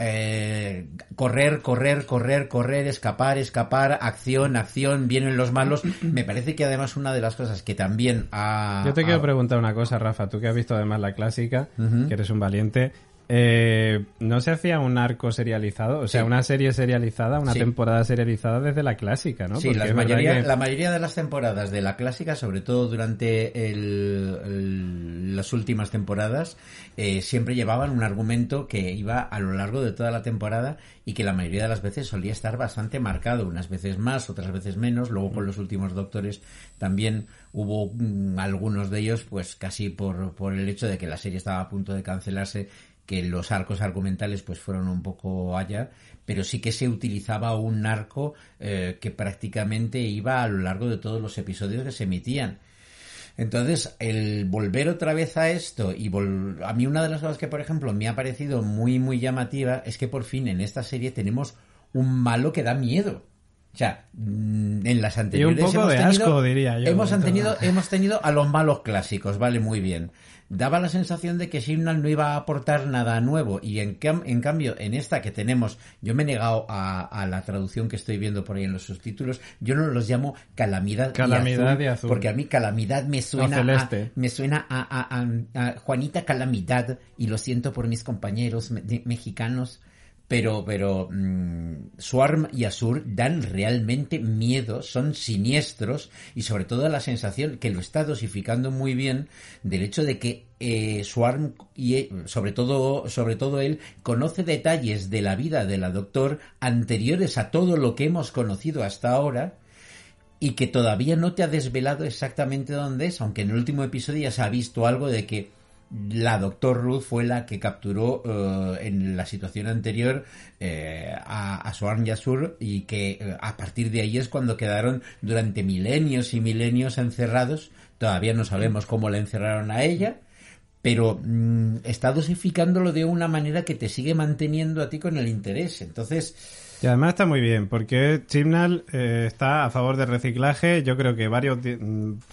eh, correr, correr, correr, correr, escapar, escapar, acción, acción, vienen los malos. Me parece que además una de las cosas que también ha... Yo te quiero ha- preguntar una cosa, Rafa, tú que has visto además la clásica, que eres un valiente. Eh, ¿No se hacía un arco serializado? O sea, Sí. una serie serializada, una Sí. temporada serializada desde la clásica, ¿no? Sí, verdad mayoría- que- la mayoría de las temporadas de la clásica, sobre todo durante el- el- las últimas temporadas, eh, siempre llevaban un argumento que iba a lo largo de toda la temporada y que la mayoría de las veces solía estar bastante marcado, unas veces más, otras veces menos. Luego con los últimos doctores también hubo mm, algunos de ellos, pues casi por, por el hecho de que la serie estaba a punto de cancelarse, que los arcos argumentales pues fueron un poco allá, pero sí que se utilizaba un arco eh, que prácticamente iba a lo largo de todos los episodios que se emitían. Entonces, el volver otra vez a esto y vol- a mí una de las cosas que, por ejemplo, me ha parecido muy, muy llamativa es que por fin en esta serie tenemos un malo que da miedo. O sea, mm, en las anteriores poco hemos de tenido, asco, diría yo, hemos tenido, hemos tenido a los malos clásicos, vale, muy bien. Daba la sensación de que Simnal no iba a aportar nada nuevo y en, cam- en cambio en esta que tenemos, yo me he negado a, a la traducción que estoy viendo por ahí en los subtítulos, yo no los llamo calamidad, Calamidad y, y azul, azul. porque a mí calamidad me suena a, me suena a, a- Juanita Calamidad y lo siento por mis compañeros me- mexicanos. Pero, pero mm, Swarm y Azur dan realmente miedo, son siniestros y sobre todo la sensación que lo está dosificando muy bien del hecho de que eh, Swarm y eh, sobre todo, sobre todo él conoce detalles de la vida de la Doctor anteriores a todo lo que hemos conocido hasta ahora y que todavía no te ha desvelado exactamente dónde es, aunque en el último episodio ya se ha visto algo de que la Doctor Ruth fue la que capturó eh, en la situación anterior eh, a, a Swarm Yasur y que eh, a partir de ahí es cuando quedaron durante milenios y milenios encerrados. Todavía no sabemos cómo la encerraron a ella, pero mm, está dosificándolo de una manera que te sigue manteniendo a ti con el interés. Entonces, Y además está muy bien, porque Chibnall eh, está a favor del reciclaje. Yo creo que varias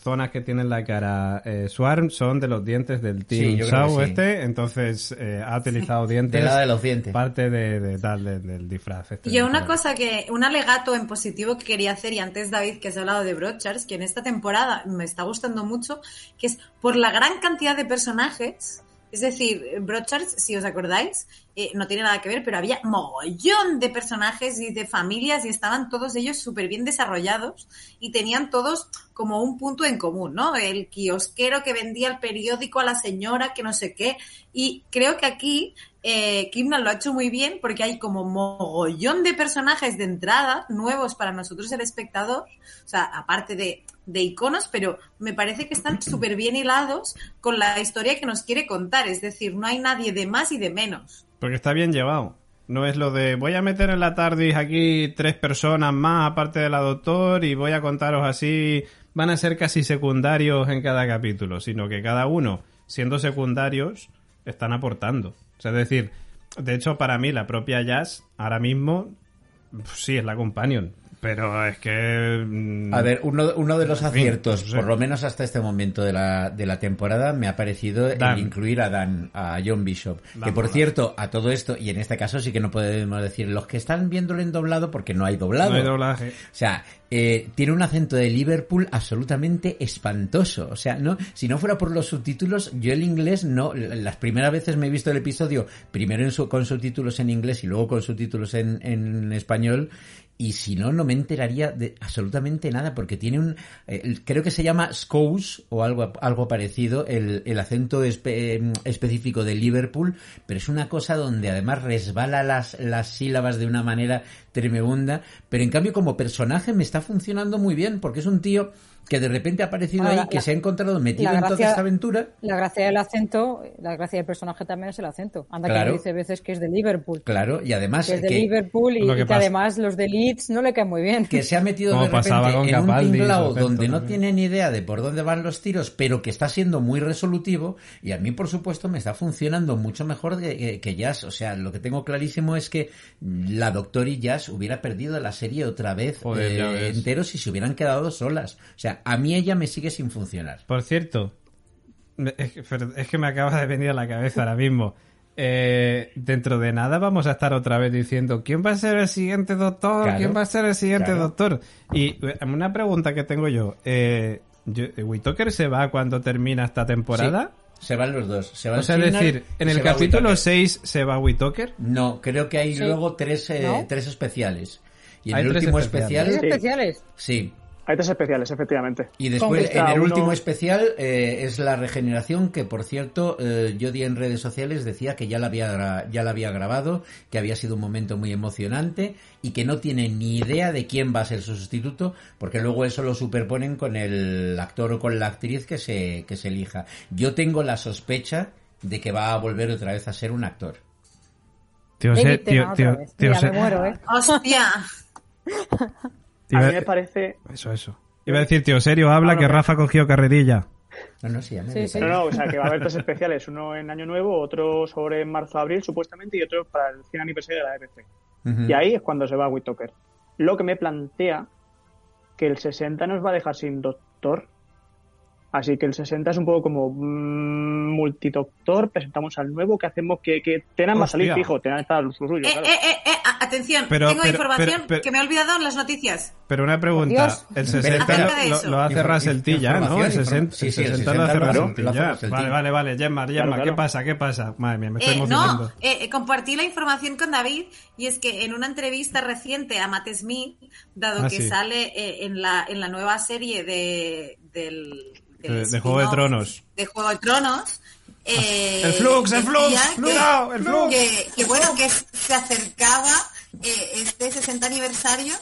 zonas que tienen la cara eh, Swarm son de los dientes del Team Sí, Shaw sí. este, entonces eh, ha utilizado dientes. de la de los dientes. Parte de, de del disfraz. este Y una cosa que, un alegato en positivo que quería hacer, y antes David, que has hablado de Brochars, que en esta temporada me está gustando mucho, que es por la gran cantidad de personajes. Es decir, Brochars, si os acordáis, eh, no tiene nada que ver, pero había mogollón de personajes y de familias y estaban todos ellos súper bien desarrollados y tenían todos como un punto en común, ¿no? El kiosquero que vendía el periódico a la señora, que no sé qué. Y creo que aquí eh, Kimnall lo ha hecho muy bien porque hay como mogollón de personajes de entrada nuevos para nosotros el espectador, o sea, aparte de, de iconos, pero me parece que están súper bien hilados con la historia que nos quiere contar, es decir, no hay nadie de más y de menos. Porque está bien llevado. No es lo de voy a meter en la TARDIS aquí tres personas más aparte de la doctor y voy a contaros así. Van a ser casi secundarios en cada capítulo, sino que cada uno, siendo secundarios, están aportando. O sea, es decir, de hecho, para mí, la propia Jazz, ahora mismo, sí, es la companion. Pero es que. mm, A ver, uno, uno de los En fin, aciertos, no sé. por lo menos hasta este momento de la, de la temporada, me ha parecido el Dan. incluir a Dan, a John Bishop. Dan que por Mola. cierto, a todo esto, y en este caso sí que no podemos decir los que están viéndolo en doblado porque no hay doblado. no hay doblaje. O sea, eh, tiene un acento de Liverpool absolutamente espantoso. O sea, no, si no fuera por los subtítulos, yo el inglés no. Las primeras veces me he visto el episodio primero en su- con subtítulos en inglés y luego con subtítulos en, en español. Y si no, no me enteraría de absolutamente nada, porque tiene un. eh, creo que se llama Scouse o algo, algo parecido, el, el acento em, específico de Liverpool, pero es una cosa donde además resbala las, las sílabas de una manera tremenda. Pero en cambio, como personaje, me está funcionando muy bien, porque es un tío que de repente ha aparecido Ahora, ahí, que la- se ha encontrado metido la en toda gracia- esta aventura. La gracia del acento, la gracia del personaje también es el acento. Anda Claro. que dice veces que es de Liverpool. Claro, y además Que es de que, Liverpool y, Lo que y que pasa- además los de Leeds no le caen muy bien. que se ha metido Como de repente en un Capaldi, tinglao su acento donde no también. tiene ni idea de por dónde van los tiros, pero que está siendo muy resolutivo y a mí, por supuesto, me está funcionando mucho mejor que, que Jazz. O sea, lo que tengo clarísimo es que la Doctor y Jazz hubiera perdido la serie otra vez Joder, eh, entero si se hubieran quedado solas. O sea, a mí ella me sigue sin funcionar. Por cierto, es que, me acaba de venir a la cabeza ahora mismo. eh, dentro de nada vamos a estar otra vez diciendo quién va a ser el siguiente doctor, Claro. quién va a ser el siguiente Claro. doctor. Y eh, una pregunta que tengo yo, eh, yo ¿Whittaker se va cuando termina esta temporada? Se van los dos. Se va O sea, es decir, en el capítulo Whittaker. 6 se va Whittaker. No, creo que hay Sí. luego tres, eh, ¿No? tres especiales. Y en Hay el tres último especiales. especial, ¿Tres especiales? sí. Hay tres especiales, efectivamente. Y después, en el uno- último especial, eh, es la regeneración, que por cierto, eh, yo di en redes sociales, decía que ya la, había, ya la había grabado, que había sido un momento muy emocionante y que no tiene ni idea de quién va a ser su sustituto, porque luego eso lo superponen con el actor o con la actriz que se, que se elija. Yo tengo la sospecha de que va a volver otra vez a ser un actor. Tío, Mira, me muero, ¿eh? ¡Hostia! A mí me parece... Eso, eso. Iba a decir, tío, serio, habla Ah, no, que Rafa cogió carrerilla. No, no, sí, ya me Sí. No, no, o sea, que va a haber tres especiales, uno en Año Nuevo, otro sobre marzo-abril, supuestamente, y otro para el 100 aniversario de la EBC. Ujú. Y ahí es cuando se va Whittaker. Lo que me plantea que el 60 nos va a dejar sin doctor. Así que el 60 es un poco como mm, multidoctor, presentamos al nuevo, ¿qué hacemos? Que, que Tenan va a salir fijo, Tenan está lo suyo, Eh, claro. eh, eh, eh, atención, Pero- tengo pero- información pero- pero- que me he olvidado en las noticias. Pero una pregunta, Dios. el Espera, 60 espera. lo, lo- lo hace ya, ¿no? El información, 60, sí, el sí, el 60 lo hace 60 Russell lo T hace ya. Russell T. Vale, vale, vale, Gemma, Gemma, Claro, ¿qué claro. pasa? ¿Qué pasa? Madre mía, me estoy Eh, emocionando. no, eh, compartí la información con David y es que en una entrevista reciente a Matt Smith, dado Ah, que sí. sale eh, en, la, en la nueva serie de, del De- de Juego de Tronos. De Juego de Tronos. eh, El Flux, el Flux, que- cuidado, el Flux. Que, que bueno, que se acercaba eh, este 60 aniversario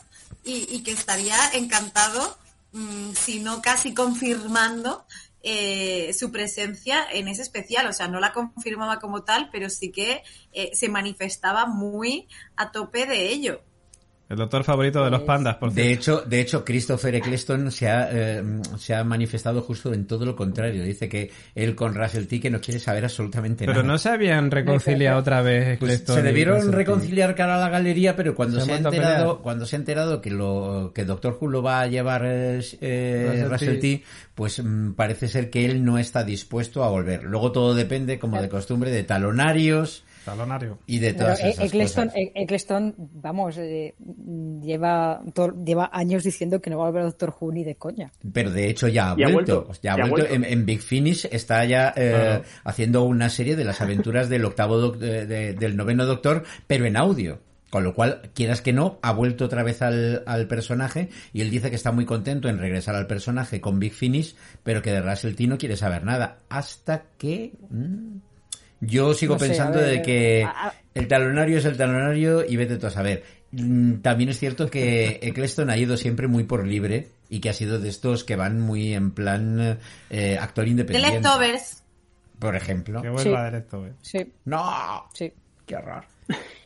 y, y que estaría encantado, mm, si no casi confirmando eh, su presencia en ese especial. O sea, no la confirmaba como tal, pero sí que eh, se manifestaba muy a tope de ello. El doctor favorito de los pandas, por De cierto. hecho, de hecho, Christopher Eccleston se ha, eh, se ha manifestado justo en todo lo contrario. Dice que él con Russell T que no quiere saber absolutamente Pero nada. no se habían reconciliado otra vez Pues Eccleston se y debieron Russell T. reconciliar cara a la galería, pero cuando Se se, ha enterado, cuando se ha enterado que lo que Doctor Who lo va a llevar eh, eh, Russell Russell T. T, pues mm, parece ser que él no está dispuesto a volver. Luego todo depende, como de costumbre, de talonarios Talonario. y de Pero todas E- esas Eccleston, cosas. E- Eccleston, vamos, eh, lleva, to- lleva años diciendo que no va a volver a Doctor Who ni de coña. Pero de hecho ya ha Ya ha vuelto. vuelto, Ya ha ya ha vuelto. vuelto. En, en Big Finish está ya eh, haciendo una serie de las aventuras del octavo doc- de- de- del noveno doctor, pero en audio. Con lo cual, quieras que no, ha vuelto otra vez al, al personaje y él dice que está muy contento en regresar al personaje con Big Finish, pero que de Russell T no quiere saber nada. Hasta que... mm, yo sigo No sé, pensando ver, de que el talonario es el talonario y vete tú a saber. Mm, También es cierto que Eccleston ha ido siempre muy por libre y que ha sido de estos que van muy en plan eh, actor De independiente. Leftovers. Por ejemplo. Que vuelva Sí. directo, eh. Sí, ¡No! sí. ¡Qué horror!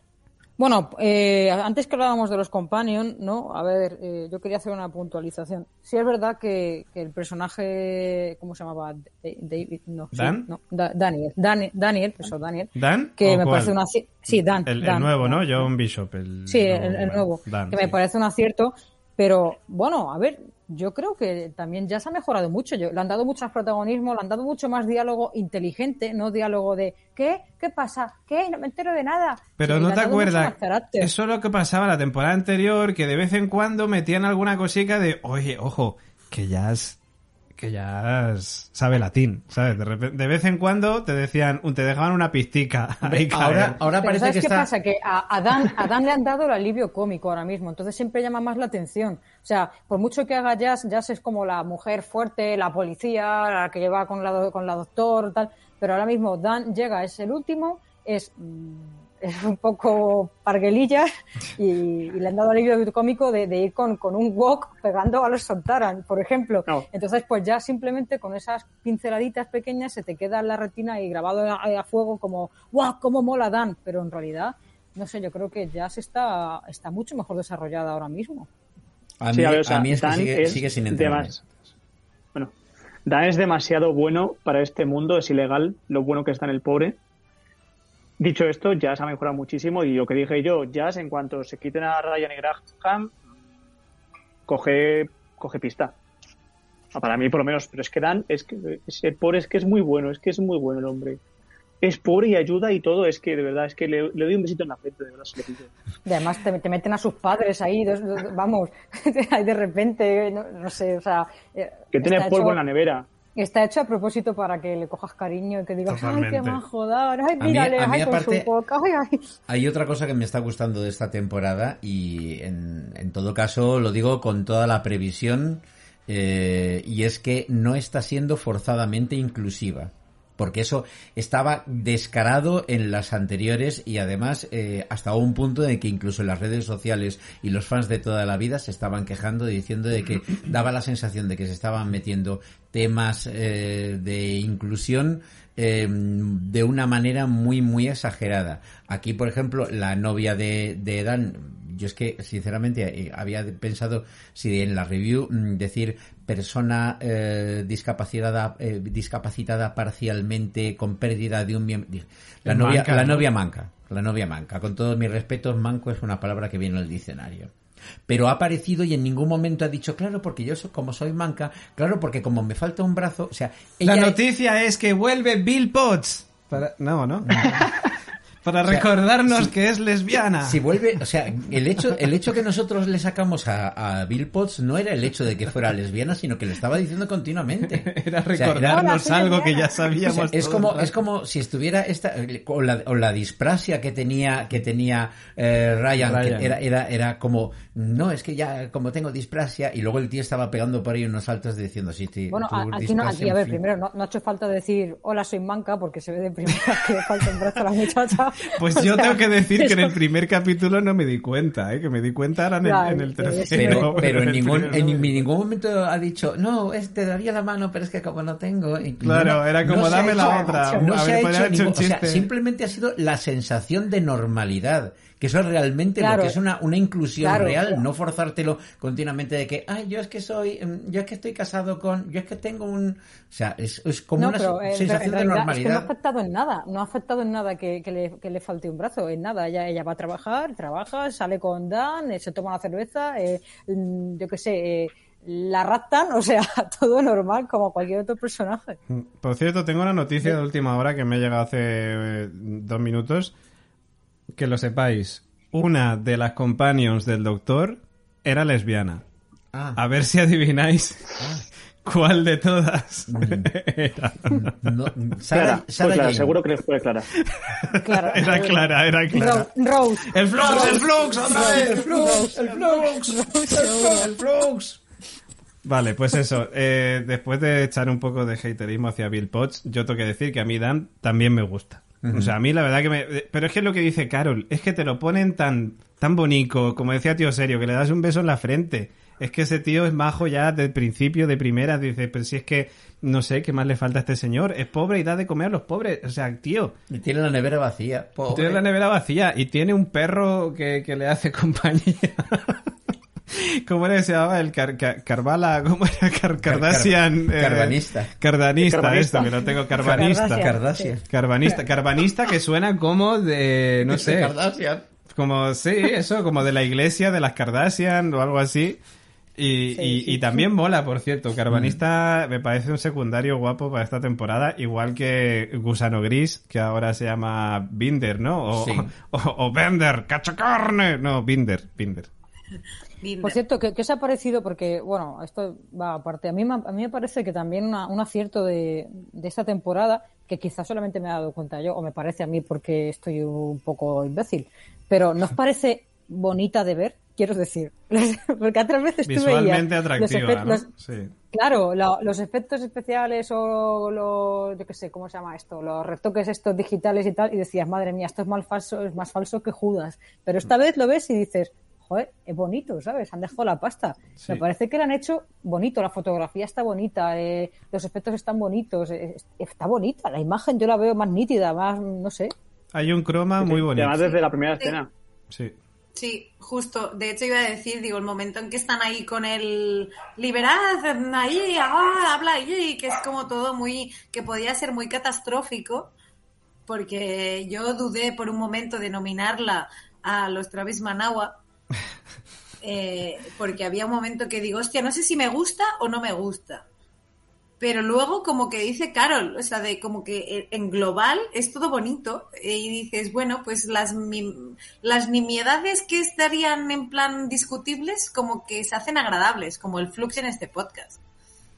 Bueno, eh, antes que hablábamos de los Companion, ¿no? A ver, eh, yo quería hacer una puntualización. Sí es verdad que, que el personaje, ¿cómo se llamaba? Da- David, no, sí, ¿Dan? no, Da- Daniel, Dani- Daniel, eso, Daniel. ¿Dan? Que ¿O me cuál? parece una... Sí, Dan. El, el Dan, nuevo, ¿no? John Bishop. El, Sí, el, el nuevo. Dan, que me parece un acierto, pero bueno, a ver, yo creo que también ya se ha mejorado mucho. Yo, le han dado mucho más protagonismo, le han dado mucho más diálogo inteligente, no diálogo de ¿qué? ¿Qué pasa? ¿Qué? No me entero de nada. Pero no te acuerdas, eso es lo que pasaba la temporada anterior, que de vez en cuando metían alguna cosica de, oye, ojo, que ya es, que ya es- sabe latín, ¿sabes? De, repe- de vez en cuando te decían, te dejaban una pistica. ahí. Ahora, ahora parece ¿sabes que qué está... pasa? Que a, a Dan, a Dan le han dado el alivio cómico ahora mismo, entonces siempre llama más la atención. O sea, por mucho que haga Jazz, Jazz es como la mujer fuerte, la policía, la que lleva con la, do- con la doctor, tal. Pero ahora mismo Dan llega, es el último, es, mm, es un poco parguelilla y, y le han dado alivio cómico de, de ir con, con un wok pegando a los Sontaran, por ejemplo. No. Entonces, pues ya simplemente con esas pinceladitas pequeñas se te queda en la retina y grabado a, a fuego como, ¡guau! ¡Cómo mola Dan! Pero en realidad, no sé, yo creo que Jazz está, está mucho mejor desarrollada ahora mismo. A mí, Sí, a ver, o sea, a mí es que sigue, es sigue sin demas- Bueno, Dan es demasiado bueno para este mundo, es ilegal lo bueno que está en el pobre. Dicho esto, Jazz ha mejorado muchísimo y lo que dije yo, Jazz en cuanto se quiten a Ryan y Graham, coge, coge pista. Ah, Para mí por lo menos, pero es que Dan, es que ese pobre es que es muy bueno, es que es muy bueno el hombre. es pobre y ayuda y todo. Es que de verdad, es que le, le doy un besito en la frente, de verdad. se lo pido. Y además te, te meten a sus padres ahí, dos- dos- vamos, ahí de repente, no, no sé, o sea... eh, Que tiene polvo hecho- en la nevera. Está hecho a propósito para que le cojas cariño y que digas, ay, Totalmente. qué majo, Dan, ay, mírale, ay, con aparte- su boca, ay, ay. Hay otra cosa que me está gustando de esta temporada y en, en todo caso lo digo con toda la previsión eh, y es que no está siendo forzadamente inclusiva. Porque eso estaba descarado en las anteriores y además eh, hasta un punto de que incluso en las redes sociales y los fans de toda la vida se estaban quejando diciendo de que daba la sensación de que se estaban metiendo temas eh, de inclusión eh, de una manera muy muy exagerada. Aquí, por ejemplo, la novia de, de Dan, yo es que sinceramente eh, había pensado si en la review mm, decir persona eh, discapacitada eh, discapacitada parcialmente con pérdida de un miembro. La novia, manca, la ¿no? novia manca, la novia manca. Con todos mis respetos, manco es una palabra que viene en el diccionario. Pero ha aparecido y en ningún momento ha dicho, claro, porque yo so- como soy manca, claro, porque como me falta un brazo, o sea, La noticia es que vuelve Bill Potts. Para... No, no. Para recordarnos que es lesbiana. Si vuelve, o sea, el hecho, el hecho que nosotros le sacamos a, a Bill Potts no era el hecho de que fuera lesbiana, sino que lo estaba diciendo continuamente. Era O sea, era- recordarnos algo que ya o sea, sabíamos. es todo como es como si estuviera esta o la, o la disprasia que tenía que tenía eh, Ryan, que era, era era como no es que ya como tengo disprasia y luego el tío estaba pegando por ahí unos saltos diciendo sí, sí Bueno, aquí, no, aquí, a ver, fin". primero, no, no ha hecho falta decir, hola, soy manca, porque se ve de primera que le falta un brazo a la muchacha. Pues yo sea, tengo que decir que en el primer capítulo no me di cuenta, ¿eh? que me di cuenta ahora en el, en el tercero. pero, pero en el ningún primero en no ningún momento ha dicho no es, te daría la mano pero es que como no tengo y- Claro, no, era como, ha dame la hecho- otra. no A se ver, ha hecho haber hecho un ningún- o sea, simplemente ha sido la sensación de normalidad que eso es realmente Claro. lo que es una, una inclusión Claro, real claro. no forzártelo continuamente de que ay yo es que soy em, yo es que estoy casado con yo es que tengo un o sea es, es como No, una pero eh, sensación en de realidad es que no ha normalidad afectado en nada, no ha afectado en nada que, que le, que le falte un brazo, en nada. Ella, ella va a trabajar, trabaja, sale con Dan, eh, se toma una cerveza, eh, mm, yo qué sé, eh, la raptan, o sea, todo normal como cualquier otro personaje. Por cierto, tengo una noticia de última hora que me ha llegado hace eh, dos minutos. Que lo sepáis. Una de las companions del doctor era lesbiana. Ah. A ver si adivináis cuál de todas era. No, Clara, Sarah Clara, seguro que les fue Clara. Era clara, era clara. Ro- Rose. ¡El Flux, el Flux, otra vez! el flux el flux el flux el flux Vale, pues eso. eh, después de echar un poco de haterismo hacia Bill Potts, yo tengo que decir que a mí Dan también me gusta. O sea, a mí la verdad que me... Pero es que es lo que dice Carol, es que te lo ponen tan, tan bonito, como decía tío Serio, que le das un beso en la frente. Es que ese tío es majo ya del principio, de primera. Dice, pero si es que no sé qué más le falta a este señor. Es pobre y da de comer a los pobres. O sea, tío, y tiene la nevera vacía pobre. tiene la nevera vacía y tiene un perro que, que le hace compañía. ¿Cómo era que se llamaba? El Car Car- Carvala, ¿cómo era? Car Kardashian. Car- carbanista. Cardanista, esto, que lo tengo. Kardashian Carbanista. Carbanista que suena como de, no sé, Kardashian como, sí, eso, como de la iglesia de las Kardashian o algo así. Y, Sí, y, sí, y también mola, por cierto. Carbanista me parece un secundario guapo para esta temporada, igual que Gusano Gris, que ahora se llama Binder, ¿no? O, Sí. o, o Bender, cachacarne. No, Binder, Binder. Binder. Por cierto, ¿qué, qué os ha parecido? Porque, bueno, esto va aparte. A mí, me- a mí me parece que también una- un acierto de, de esta temporada, que quizás solamente me he dado cuenta yo, o me parece a mí porque estoy un poco imbécil, pero ¿no os parece bonita de ver? Quiero decir, porque otras veces tú Visualmente veías los atractiva, efectos- ¿no? los- Sí. Claro, la- los efectos especiales o los, yo qué sé, ¿cómo se llama esto? Los retoques estos digitales y tal, y decías, madre mía, esto es más falso, es más falso que Judas. Pero esta vez lo ves y dices, joder, es bonito, ¿sabes? Han dejado la pasta. Sí. Me parece que lo han hecho bonito, la fotografía está bonita, eh, los efectos están bonitos, eh, está bonita, la imagen yo la veo más nítida, más, no sé. Hay un croma muy bonito. además desde la primera escena. Sí. Sí, justo. De hecho, iba a decir, digo, el momento en que están ahí con el liberad, ahí, ah, habla ahí, que es como todo muy, que podía ser muy catastrófico, porque yo dudé por un momento de nominarla a los Travis Manawa, eh, porque había un momento que digo, hostia, no sé si me gusta o no me gusta. pero luego como que dice Carol, o sea, de como que en global es todo bonito eh, y dices, bueno, pues las, las nimiedades que estarían en plan discutibles como que se hacen agradables, como el flux en este podcast.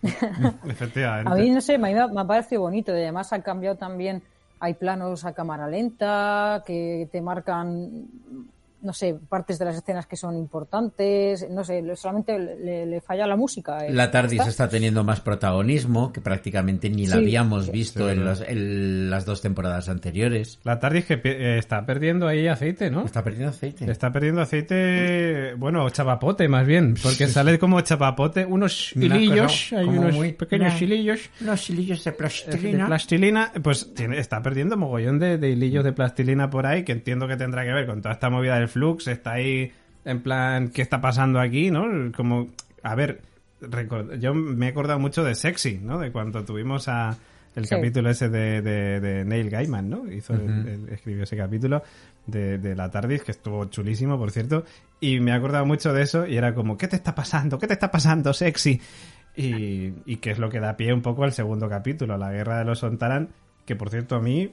Efectivamente. A mí, no sé, me ha, me ha parecido bonito. Y además ha cambiado también. Hay planos a cámara lenta que te marcan, no sé, partes de las escenas que son importantes. No sé, solamente le, le falla la música. eh. La TARDIS ¿Está? está teniendo más protagonismo, que prácticamente ni la Sí. habíamos visto Sí, en, los- en las dos temporadas anteriores. La TARDIS que eh, está perdiendo ahí aceite, ¿no? Está perdiendo aceite. Está perdiendo aceite, bueno, chapapote más bien, porque sale como chapapote, unos hilillos, hay unos muy- pequeños hilillos Los hilillos de de plastilina. plastilina, pues tiene, está perdiendo mogollón de, de hilillos de plastilina por ahí, que entiendo que tendrá que ver con toda esta movida del flux, está ahí en plan, ¿qué está pasando aquí? ¿No? Como, a ver, record- yo me he acordado mucho de Sexy, ¿no? De cuando tuvimos a el Sí. capítulo ese de, de- de Neil Gaiman, ¿no? Hizo el- el- escribió ese capítulo de, de la TARDIS, que estuvo chulísimo, por cierto, y me he acordado mucho de eso y era como, ¿qué te está pasando? ¿Qué te está pasando, Sexy? Y, y que es lo que da pie un poco al segundo capítulo, la guerra de los Sontaran, que por cierto a mí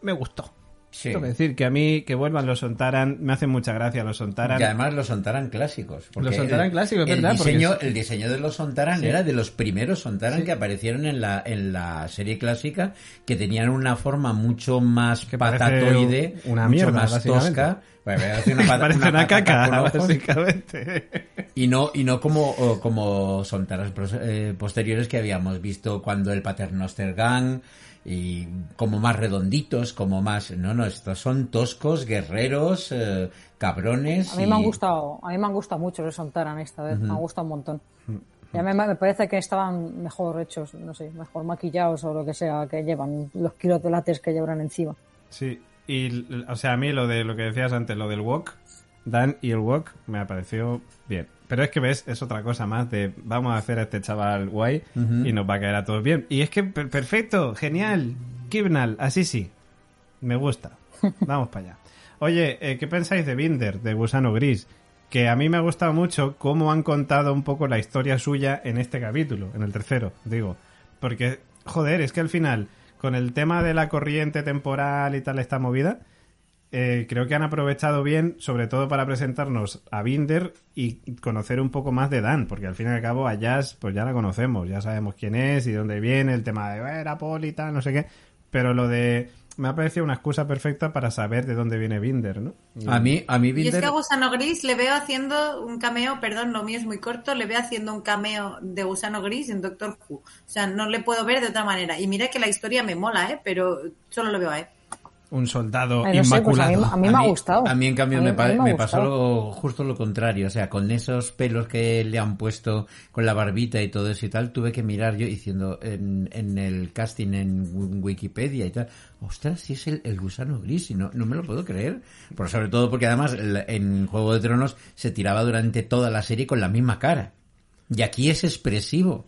me gustó. Sí. Tengo que decir que a mí que vuelvan los Sontaran me hacen mucha gracia los Sontaran. Y además los Sontaran clásicos. Los Sontaran el- clásicos, el ¿verdad? Porque Diseño, el diseño de los Sontaran Sí. era de los primeros Sontaran Sí. que aparecieron en la, en la serie clásica, que tenían una forma mucho más Que patatoide, una mucho mierda, más tosca. Bueno, una, pata- Parece una caca, básicamente. Y no, y no como, como Sontaras pros- eh, posteriores que habíamos visto cuando el Paternoster Gang y como más redonditos, como más... No, no, estos son toscos, guerreros, eh, cabrones. A mí y- me han gustado, a mí me han gustado mucho los Sontaran esta vez, me han gustado un montón. Y a mí me me parece que estaban mejor hechos, no sé, mejor maquillados o lo que sea que llevan, los kilos de látex que llevan encima. Sí, y o sea, a mí lo de lo que decías antes, lo del walk, Dan y el walk me ha parecido bien. Pero es que ves, es otra cosa más de vamos a hacer a este chaval guay y nos va a caer a todos bien. Y es que per- perfecto, genial, Kibnal, así sí, me gusta. Vamos para allá. Oye, eh, ¿qué pensáis de Binder, de Gusano Gris? Que a mí me ha gustado mucho cómo han contado un poco la historia suya en este capítulo, en el tercero, digo. Porque, joder, es que al final, con el tema de la corriente temporal y tal, esta movida, eh, creo que han aprovechado bien, sobre todo para presentarnos a Binder y conocer un poco más de Dan, porque al fin y al cabo a Jazz, pues ya la conocemos, ya sabemos quién es y dónde viene, el tema de "Eh, era tal, no sé qué, pero lo de me ha parecido una excusa perfecta para saber de dónde viene Binder, ¿no? A mí, a mí Y es Binder... que a Gusano Gris le veo haciendo un cameo, perdón, lo mío es muy corto, le veo haciendo un cameo de Gusano Gris en Doctor Who. O sea, no le puedo ver de otra manera. Y mira que la historia me mola, ¿eh? Pero solo lo veo a él. Un soldado Ay, no sé, pues a mí, inmaculado. a mí me ha gustado. A mí, en cambio, mí- me, pa- pasó lo- justo lo contrario. O sea, con esos pelos que le han puesto con la barbita y todo eso y tal, tuve que mirar yo diciendo en, en el casting en Wi- Wikipedia y tal, ostras, si es el, el gusano gris y no, no me lo puedo creer. Por sobre todo porque además el- en Juego de Tronos se tiraba durante toda la serie con la misma cara. Y aquí es expresivo.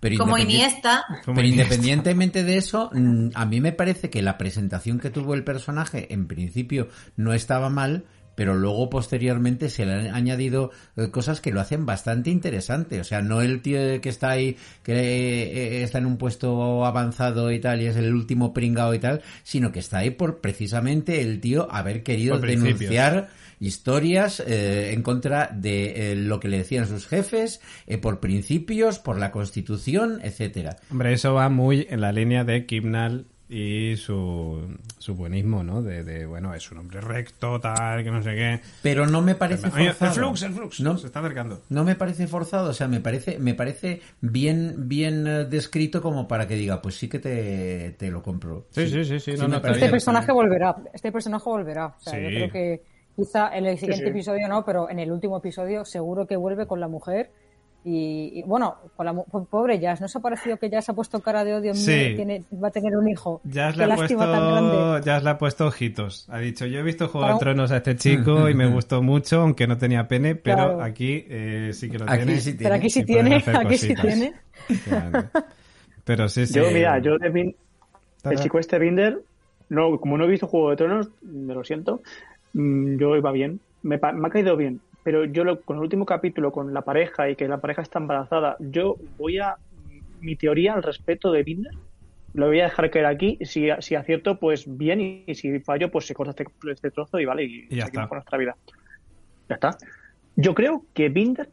Pero Como Iniesta, pero independientemente de eso, mm, a mí me parece que la presentación que tuvo el personaje en principio no estaba mal, pero luego posteriormente se le han añadido eh, cosas que lo hacen bastante interesante. O sea, no el tío que está ahí, que eh, está en un puesto avanzado y tal, y es el último pringao y tal, sino que está ahí por precisamente el tío haber querido denunciar historias eh, en contra de eh, lo que le decían sus jefes, eh, por principios, por la constitución, etcétera. Hombre, eso va muy en la línea de Kimnal y su, su buenismo, ¿no? De, de, bueno, es un hombre recto, tal, que no sé qué. Pero no me parece Oye, forzado. el flux, el flux, No, se está acercando. no me parece forzado, o sea, me parece, me parece bien, bien eh, descrito como para que diga, pues sí que te, te lo compro. Sí, sí, sí, sí, no, no, parece- Este personaje volverá, este personaje volverá. O sea, Sí. yo creo que quizá en el siguiente sí. episodio no, pero en el último episodio seguro que vuelve con la mujer. Y, y, bueno, con la pobre Jazz, ¿no os ha parecido que Jazz ha puesto cara de odio? Sí. Mira, Tiene, va a tener un hijo. Qué le, ha tan puesto, grande. ya le ha puesto ojitos. Ha dicho, yo he visto Juego de Tronos a este chico y me gustó mucho, aunque no tenía pene, pero Claro. aquí eh, sí que lo Aquí tiene. sí Pero aquí sí tiene, aquí sí tiene. Pero sí, sí. Yo, mira, yo de Bin- el chico este Binder, no, como no he visto Juego de Tronos, me lo siento, yo iba bien, me, ha caído bien, pero yo lo- con el último capítulo, con la pareja y que la pareja está embarazada, yo voy a mi teoría al respecto de Binder. Lo voy a dejar caer aquí. Si, si acierto, pues bien. Y, y si fallo, pues se corta este, este trozo y vale. Y, Y ya seguimos está. con nuestra vida. Ya está. Yo creo que Binder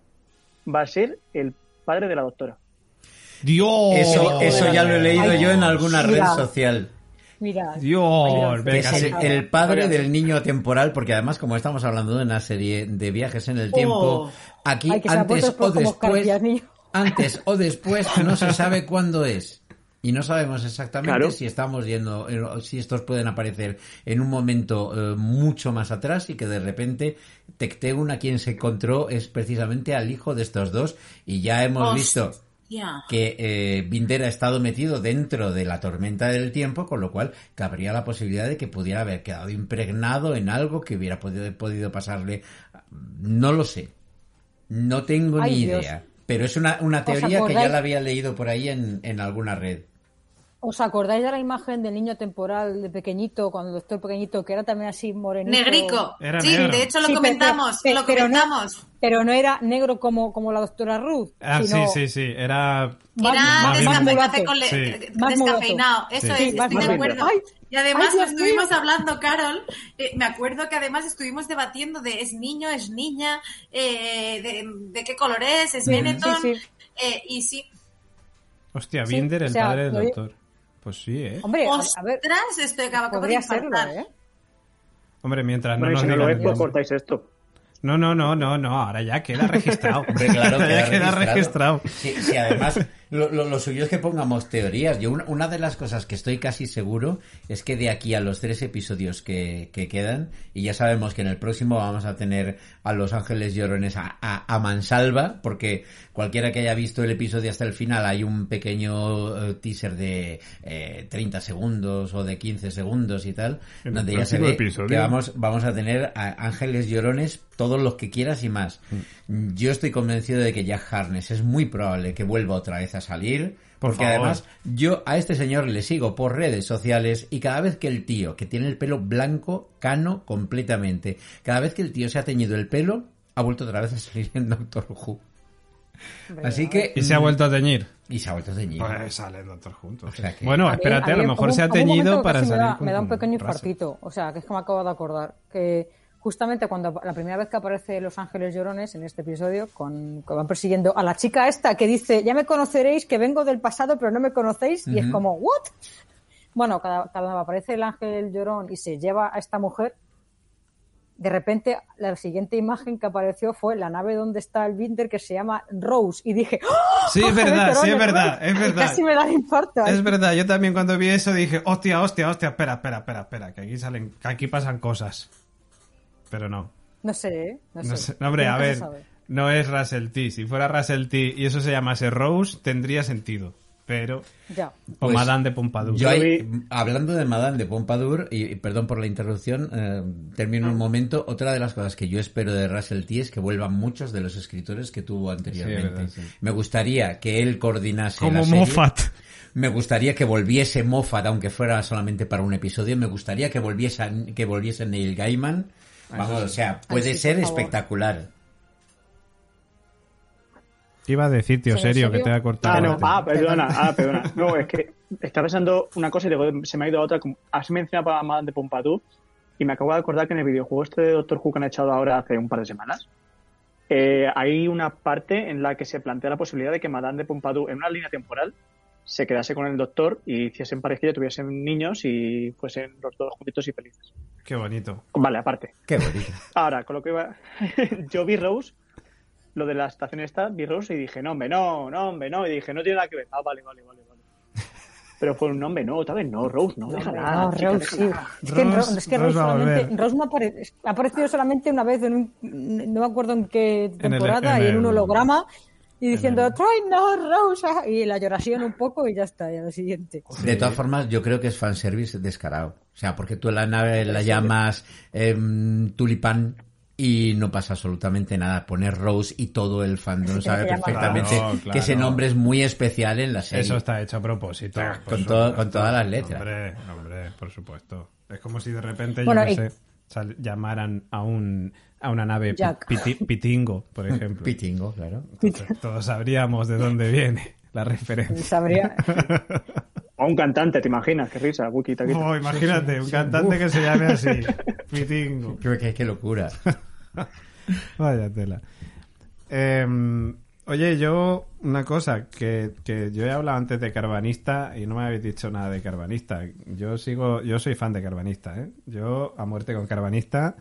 va a ser el padre de la doctora. Dios. Eso, eso ya lo he leído Ay, yo en alguna red social. Mira. Dios, venga, es el, el padre del niño temporal, porque además, como estamos hablando de una serie de viajes en el tiempo, Oh. aquí que se ha antes o después, antes o después, no se sabe cuándo es. Y no sabemos exactamente Claro. si estamos yendo, eh, si estos pueden aparecer en un momento eh, mucho más atrás y que de repente Tecteun a quien se encontró es precisamente al hijo de estos dos y ya hemos visto Que eh, Binder ha estado metido dentro de la tormenta del tiempo, con lo cual cabría la posibilidad de que pudiera haber quedado impregnado en algo que hubiera podido, podido pasarle. No lo sé. No tengo Ay, ni Dios. idea. Pero es una, una ¿Os teoría que ya la había leído por ahí en, en alguna red. ¿Os acordáis de la imagen del niño temporal de pequeñito, cuando estoy pequeñito, que era también así morenito? Negrico. Era sí, negro. de hecho lo Sí, comentamos. pero- lo pero no- comentamos. Pero no era negro como, como la doctora Ruth. Ah, sino sí, sí, sí. Era. más- Era más bien descafe- mulato. café con le- Sí. Más descafeinado. Eso Sí. es, Sí, más estoy de acuerdo. Ay, y además ay, estuvimos hablando, Carol, eh, me acuerdo que además estuvimos debatiendo de es niño, es niña, eh, de, de qué color es, es Sí, Benetton. sí, sí. eh, y sí, Hostia, Sí, Binder, o el sea, padre del doctor. Pues sí, ¿eh? Hombre, a, a ver, ostras, esto acaba de podría serlo, infartar. ¿eh? Hombre, mientras no Bueno, y nos si no lo ves, pues cortáis esto. No, no, no, no, no. Ahora ya queda registrado. Hombre, claro, ya queda registrado. Sí, sí, además, lo, lo- lo suyo es que pongamos teorías. Yo, una, una de las cosas que estoy casi seguro es que de aquí a los tres episodios que, que quedan, y ya sabemos que en el próximo vamos a tener a Los Ángeles Llorones a, a- a mansalva, porque cualquiera que haya visto el episodio hasta el final hay un pequeño eh, teaser de eh, 30 segundos o de 15 segundos y tal, En donde ya se ve episodio. que vamos, vamos a tener a Ángeles Llorones todos los que quieras y más. Yo estoy convencido de que Jack Harness es muy probable que vuelva otra vez a salir. Por porque además yo a este señor le sigo por redes sociales y cada vez que el tío, que tiene el pelo blanco, cano completamente, cada vez que el tío se ha teñido el pelo, ha vuelto otra vez a salir en Doctor Who. Así a que... Y se ha vuelto a teñir. Y se ha vuelto a teñir. Pues sale el doctor juntos. O sea que- Bueno, A mí- espérate, a, mí lo mejor se ha teñido para salir me da, con- me da un pequeño infartito. O sea, que es que me acabo de acordar. Que justamente cuando la primera vez que aparece Los Ángeles Llorones en este episodio, con, que van persiguiendo a la chica esta que dice, ya me conoceréis, que vengo del pasado, pero no me conocéis. Y es como, ¿what? Bueno, cada, cada vez aparece el ángel llorón y se lleva a esta mujer. De repente, la siguiente imagen que apareció fue la nave donde está el Binder que se llama Rose. Y dije, ¡Oh! Sí, es verdad, sí, es verdad, Rose". es verdad. Casi me da el infarto. Es verdad, yo también cuando vi eso dije, hostia, hostia, hostia, espera, espera, espera, espera, que aquí salen, que aquí pasan cosas. Pero no. No sé, ¿eh? No sé. No sé. No, hombre, a ver, no es Russell T. Si fuera Russell T y eso se llamase Rose, tendría sentido. Pero. Ya. O Pues, Madame de Pompadour. Yo ahí, hablando de Madame de Pompadour, y, y perdón por la interrupción, eh, termino un momento. Otra de las cosas que yo espero de Russell T es que vuelvan muchos de los escritores que tuvo anteriormente. verdad, sí. Me gustaría que él coordinase Como la serie. Moffat. Me gustaría que volviese Moffat, aunque fuera solamente para un episodio. Me gustaría que volviese, que volviese Neil Gaiman. Vamos, o sea, puede ser espectacular. Iba a decir, tío, ¿Sí, en serio, que te ha cortado. Ah, no, ah, perdona, ah, perdona. No, es que estaba pensando una cosa y luego se me ha ido a otra. como- Has mencionado a Madame de Pompadour y me acabo de acordar que en el videojuego este de Doctor Who que han echado ahora hace un par de semanas, eh, hay una parte en la que se plantea la posibilidad de que Madame de Pompadour, en una línea temporal, se quedase con el Doctor y hiciesen parecido, tuviesen niños y fuesen los dos juntitos y felices. Qué bonito. Vale, aparte. Qué bonito. Ahora, con lo que iba. yo vi Rose, lo de la estación esta, vi Rose y dije, no, hombre, no, no, hombre, no. Y dije, no tiene nada que ver. Ah, vale, vale, vale, vale. Pero fue un nombre, no, tal vez no, Rose, no, déjala. No, chica, Rose, sí. déjala. Es que, Rose- Rose, es que Rose Rose, solamente. Rose no apare- ha aparecido solamente una vez en un, no me acuerdo en qué el- temporada, en y en un el- holograma, y diciendo, try no, Rose, ah", y la lloración un poco y ya está, ya lo siguiente. De todas formas, yo creo que es fanservice descarado. O sea, porque tú la nave la llamas em, tulipán y no pasa absolutamente nada. Poner Rose y todo el fandom sabe perfectamente Claro, claro. que ese nombre es muy especial en la serie. Eso está hecho a propósito. Claro, con todo- con todas las letras. Hombre, hombre, por supuesto. Es como si de repente, Bueno, yo y- qué sé, sal- llamaran a un a una nave piti- pitingo, por ejemplo. Pitingo, claro. Entonces, todos sabríamos de dónde viene. la referencia. Sabría. O un cantante, ¿te imaginas? Qué risa, Wiki. Oh, imagínate, un cantante que se llame así. Mitingo. Qué, qué- qué locura. Vaya tela. Eh, oye, yo, una cosa, que, que yo he hablado antes de Carvanista y no me habéis dicho nada de Carvanista. Yo sigo, yo soy fan de Carvanista, ¿eh? Yo, a muerte con Carvanista,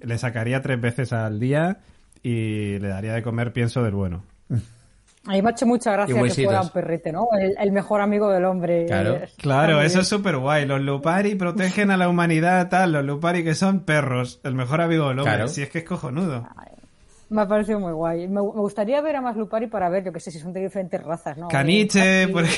le sacaría tres veces al día y le daría de comer pienso del bueno. A mí me ha hecho mucha gracia que fuera un perrete, ¿no? El, el mejor amigo del hombre. Claro. Claro, eso es súper guay. Los Lupari protegen a la humanidad, tal. Los Lupari que son perros. El mejor amigo del hombre. Claro. Si es que es cojonudo. bien. Me ha parecido muy guay. Me, me gustaría ver a más Lupari para ver, yo que sé, si son de diferentes razas, ¿no? Caniche, por. Y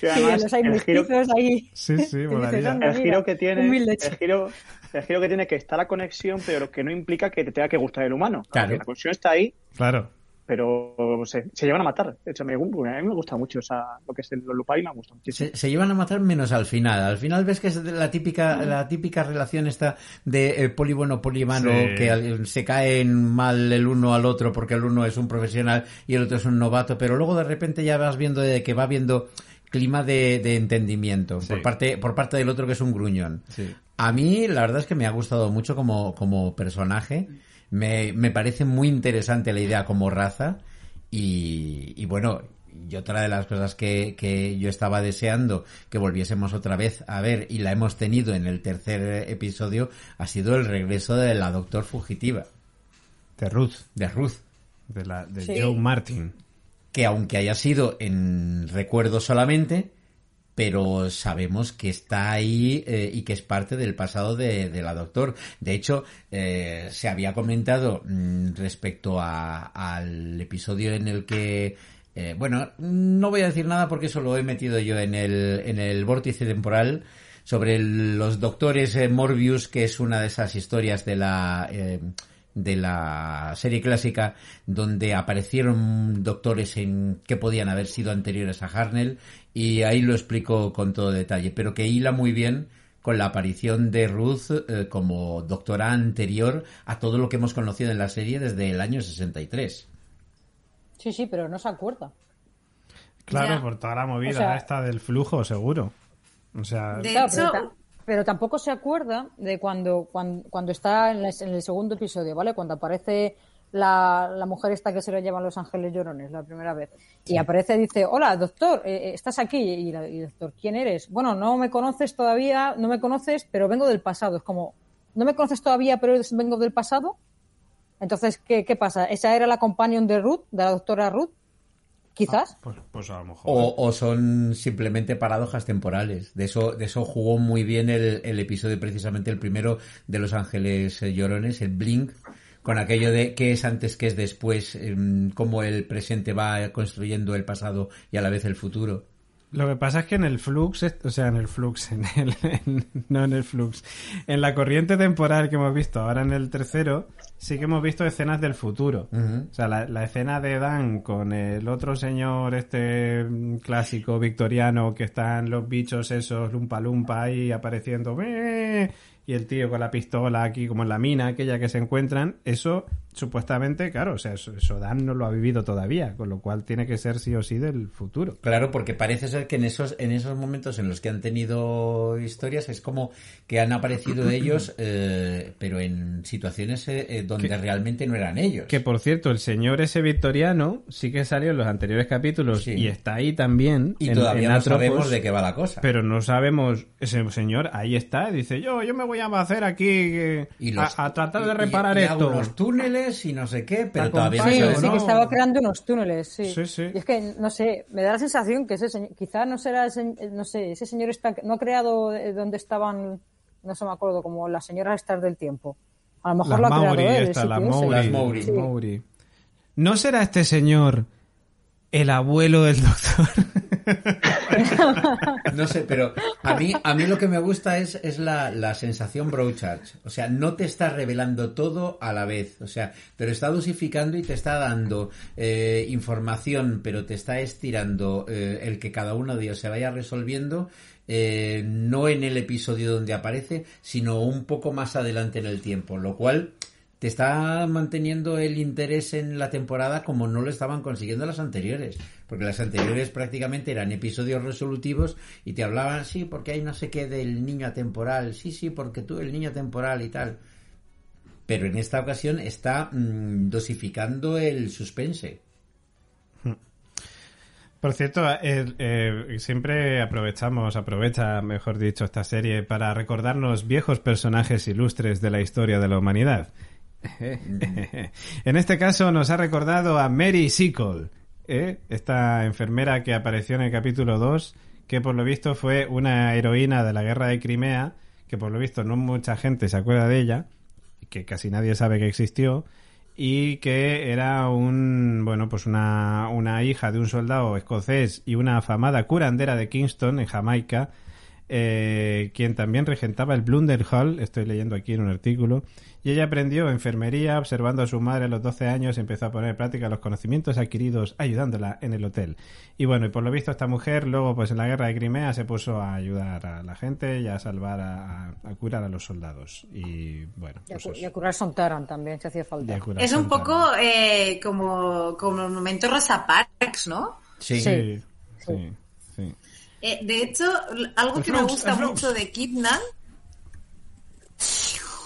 Sí, además, los hay el giro, ahí. Sí, sí, Y dices, molaría. "Anda, el giro que tiene, el chico". giro, el giro que tiene que está la conexión, pero que no implica que te tenga que gustar el humano. Claro. La conexión está ahí, Claro. Pero se, se llevan a matar. De hecho, me, a mí me gusta mucho esa, lo que es el Lupari, me gusta muchísimo. Se, se llevan a matar menos al final. Al final ves que es la típica, la típica relación esta de eh, poli bueno, poli malo, Sí. que al- se caen mal el uno al otro porque el uno es un profesional y el otro es un novato, pero luego de repente ya vas viendo de que va viendo clima de, de entendimiento Sí. por parte por parte del otro que es un gruñón. Sí. A mí la verdad es que me ha gustado mucho como, como personaje. Me, me parece muy interesante la idea como raza. Y, y bueno, y otra de las cosas que, que yo estaba deseando que volviésemos otra vez a ver y la hemos tenido en el tercer episodio ha sido el regreso de la Doctor Fugitiva, De Ruth. de Ruth. De, la, de Sí. Joe Martin. que aunque haya sido en recuerdo solamente, pero sabemos que está ahí eh, y que es parte del pasado de, de la Doctor. De hecho, eh, se había comentado mm, respecto a- al episodio en el que eh, bueno, no voy a decir nada porque eso lo he metido yo en el, en el vórtice temporal sobre los doctores eh, Morbius, que es una de esas historias de la eh, de la serie clásica donde aparecieron doctores en que podían haber sido anteriores a Harnell y ahí lo explico con todo detalle, pero que hila muy bien con la aparición de Ruth eh, como doctora anterior a todo lo que hemos conocido en la serie desde el año 63. Sí, sí, pero no se acuerda. Claro, Ya. por toda la movida O sea- esta del flujo, seguro. O sea, De hecho, pero, ta- pero tampoco se acuerda de cuando, cuando, cuando está en, la- en el segundo episodio, ¿vale? Cuando aparece la, la mujer esta que se lo llevan los ángeles llorones la primera vez. Y aparece y dice, hola, doctor, eh, eh, ¿estás aquí? Y, la- y el doctor, ¿quién eres? Bueno, no me conoces todavía, no me conoces, pero vengo del pasado. Es como, ¿no me conoces todavía, pero vengo del pasado? Entonces, ¿qué, qué pasa? ¿Esa era la companion de Ruth, de la doctora Ruth? Quizás. pues, pues a lo mejor. O, o son simplemente paradojas temporales. De eso, de eso jugó muy bien el, el episodio, precisamente el primero de Los Ángeles eh, Llorones, el Blink, con aquello de qué es antes, qué es después, em, cómo el presente va construyendo el pasado y a la vez el futuro. Lo que pasa es que en el flux, o sea, en el flux, en el, en- no en el flux, en la corriente temporal que hemos visto ahora en el tercero, sí que hemos visto escenas del futuro. O sea, la, la escena de Dan con el otro señor, este mm, clásico victoriano, que están los bichos esos, lumpa lumpa ahí apareciendo, y el tío con la pistola aquí como en la mina aquella que se encuentran, eso supuestamente, claro, o sea, Dan no lo ha vivido todavía, con lo cual tiene que ser sí o sí del futuro. Claro, porque parece ser que en esos, en esos momentos en los que han tenido historias es como que han aparecido ellos, eh, pero en situaciones eh, eh, donde Que- realmente no eran ellos. Que por cierto, el señor ese victoriano sí que salió en los anteriores capítulos Sí. y está ahí también. y en- todavía en no Atropos, sabemos de qué va la cosa. Pero no sabemos, ese señor ahí está, dice yo, yo me voy a hacer aquí eh, Y los- a, a tratar de y- reparar y esto. unos túneles y no sé qué, pero todavía no Sí, sabemos. sí, ¿no? que estaba creando unos túneles, sí. Sí, sí. Y es que, no sé, me da la sensación que ese señor, quizá no será, ese, no sé, ese señor está, no ha creado eh, donde estaban, no se me acuerdo, como las señoras estas del tiempo. A lo mejor Las lo ha creado Mauri, él, el esta, la sitio ese. Mauri, Las Mauri. Sí. Mauri. ¿No será este señor el abuelo del doctor? No sé, pero a mí, a mí lo que me gusta es, es la, la sensación Broadchurch. O sea, no te está revelando todo a la vez. O sea, te lo está dosificando y te está dando eh, información, pero te está estirando eh, el que cada uno de ellos se vaya resolviendo. eh, no en el episodio donde aparece, sino un poco más adelante en el tiempo, lo cual te está manteniendo el interés en la temporada como no lo estaban consiguiendo las anteriores. Porque las anteriores prácticamente eran episodios resolutivos y te hablaban, sí, porque hay no sé qué del niño atemporal, sí, sí, porque tú el niño atemporal y tal. Pero en esta ocasión está mm, dosificando el suspense. Por cierto, eh, eh, siempre aprovechamos, aprovecha, mejor dicho, esta serie para recordarnos viejos personajes ilustres de la historia de la humanidad. en este caso nos ha recordado a Mary Sickle, ¿eh? esta enfermera que apareció en el capítulo 2, que por lo visto fue una heroína de la guerra de Crimea, que por lo visto no mucha gente se acuerda de ella, que casi nadie sabe que existió, y que era un bueno pues una, una hija de un soldado escocés y una afamada curandera de Kingston en Jamaica eh, quien también regentaba el Blunder Hall, estoy leyendo aquí en un artículo, y ella aprendió enfermería observando a su madre a los 12 años y empezó a poner en práctica los conocimientos adquiridos ayudándola en el hotel. Y bueno, y por lo visto esta mujer luego pues en la guerra de Crimea se puso a ayudar a la gente y a salvar, a, a curar a los soldados. Y bueno, Y a, pues y a curar Sontaran también, se hacía falta. Es un poco eh, como, como el momento Rosa Parks, ¿no? Sí. Sí, sí, sí. Eh, de hecho, algo que me gusta mucho de Kidnan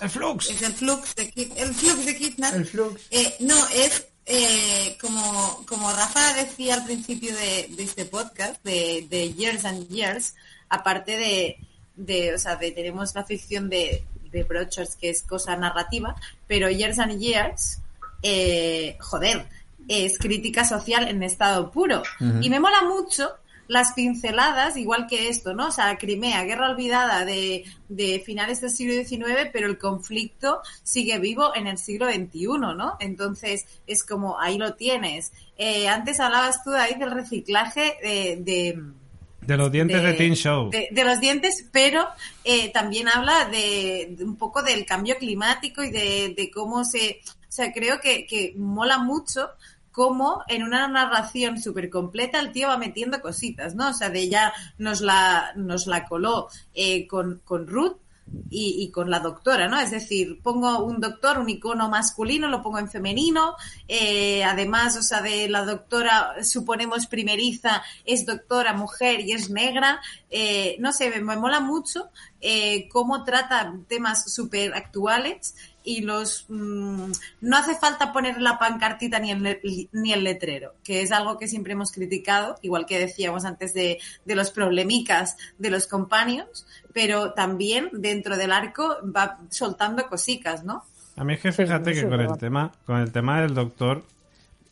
¡El Flux! es el flux de, el flux de. El flux. Eh, no, es eh, como, como Rafa decía al principio de, de este podcast, de, de Years and Years, aparte de, de, o sea, de, tenemos la ficción de, de Brochers, que es cosa narrativa, pero Years and Years, eh, joder, es crítica social en estado puro. Y me mola mucho las pinceladas, igual que esto, ¿no? O sea, Crimea, guerra olvidada de, de finales del siglo XIX, pero el conflicto sigue vivo en el siglo XXI, ¿no? Entonces, es como, ahí lo tienes. Eh, antes hablabas tú, David, del reciclaje de- de De los dientes de, Teen Show. de, de los dientes, pero eh, también habla de, de un poco del cambio climático y de, de cómo se... O sea, creo que, que mola mucho cómo en una narración súper completa el tío va metiendo cositas, ¿no? O sea, de ella nos la, nos la coló eh, con, con Ruth y, y con la doctora, ¿no? Es decir, pongo un doctor, un icono masculino, lo pongo en femenino, eh, además, o sea, de la doctora, suponemos primeriza, es doctora, mujer y es negra, eh, no sé, me, mola mucho eh, cómo trata temas súper actuales y los mm, no hace falta poner la pancartita ni el, ni el letrero, que es algo que siempre hemos criticado, igual que decíamos antes de, de los problemicas de los companions, pero también dentro del arco va soltando cositas, ¿no? A mí es que fíjate sí, que con el tema, con el tema del doctor,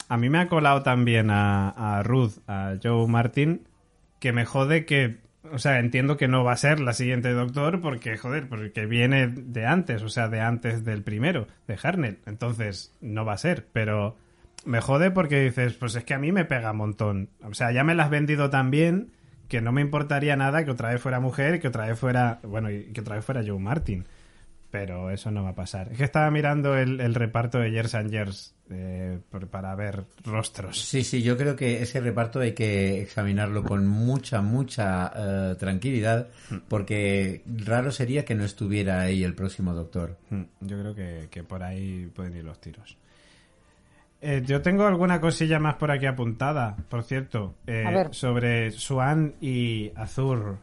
a mí me ha colado también a, a Ruth, a Joe Martin, que me jode que, o sea, entiendo que no va a ser la siguiente doctor porque, joder, porque viene de antes, o sea, de antes del primero, de Harnell. Entonces, no va a ser, pero me jode porque dices, pues es que a mí me pega un montón. O sea, ya me la has vendido tan bien que no me importaría nada que otra vez fuera mujer, que otra vez fuera, bueno, y que otra vez fuera Joe Martin. Pero eso no va a pasar. Es que estaba mirando el, el reparto de Years and Years eh, por- para ver rostros. Sí, sí, yo creo que ese reparto hay que examinarlo con mucha, mucha eh, tranquilidad, porque raro sería que no estuviera ahí el próximo doctor. Mm, Yo creo que, que por ahí pueden ir los tiros. Eh, yo tengo alguna cosilla más por aquí apuntada, por cierto, eh, A ver. sobre Swan y Azur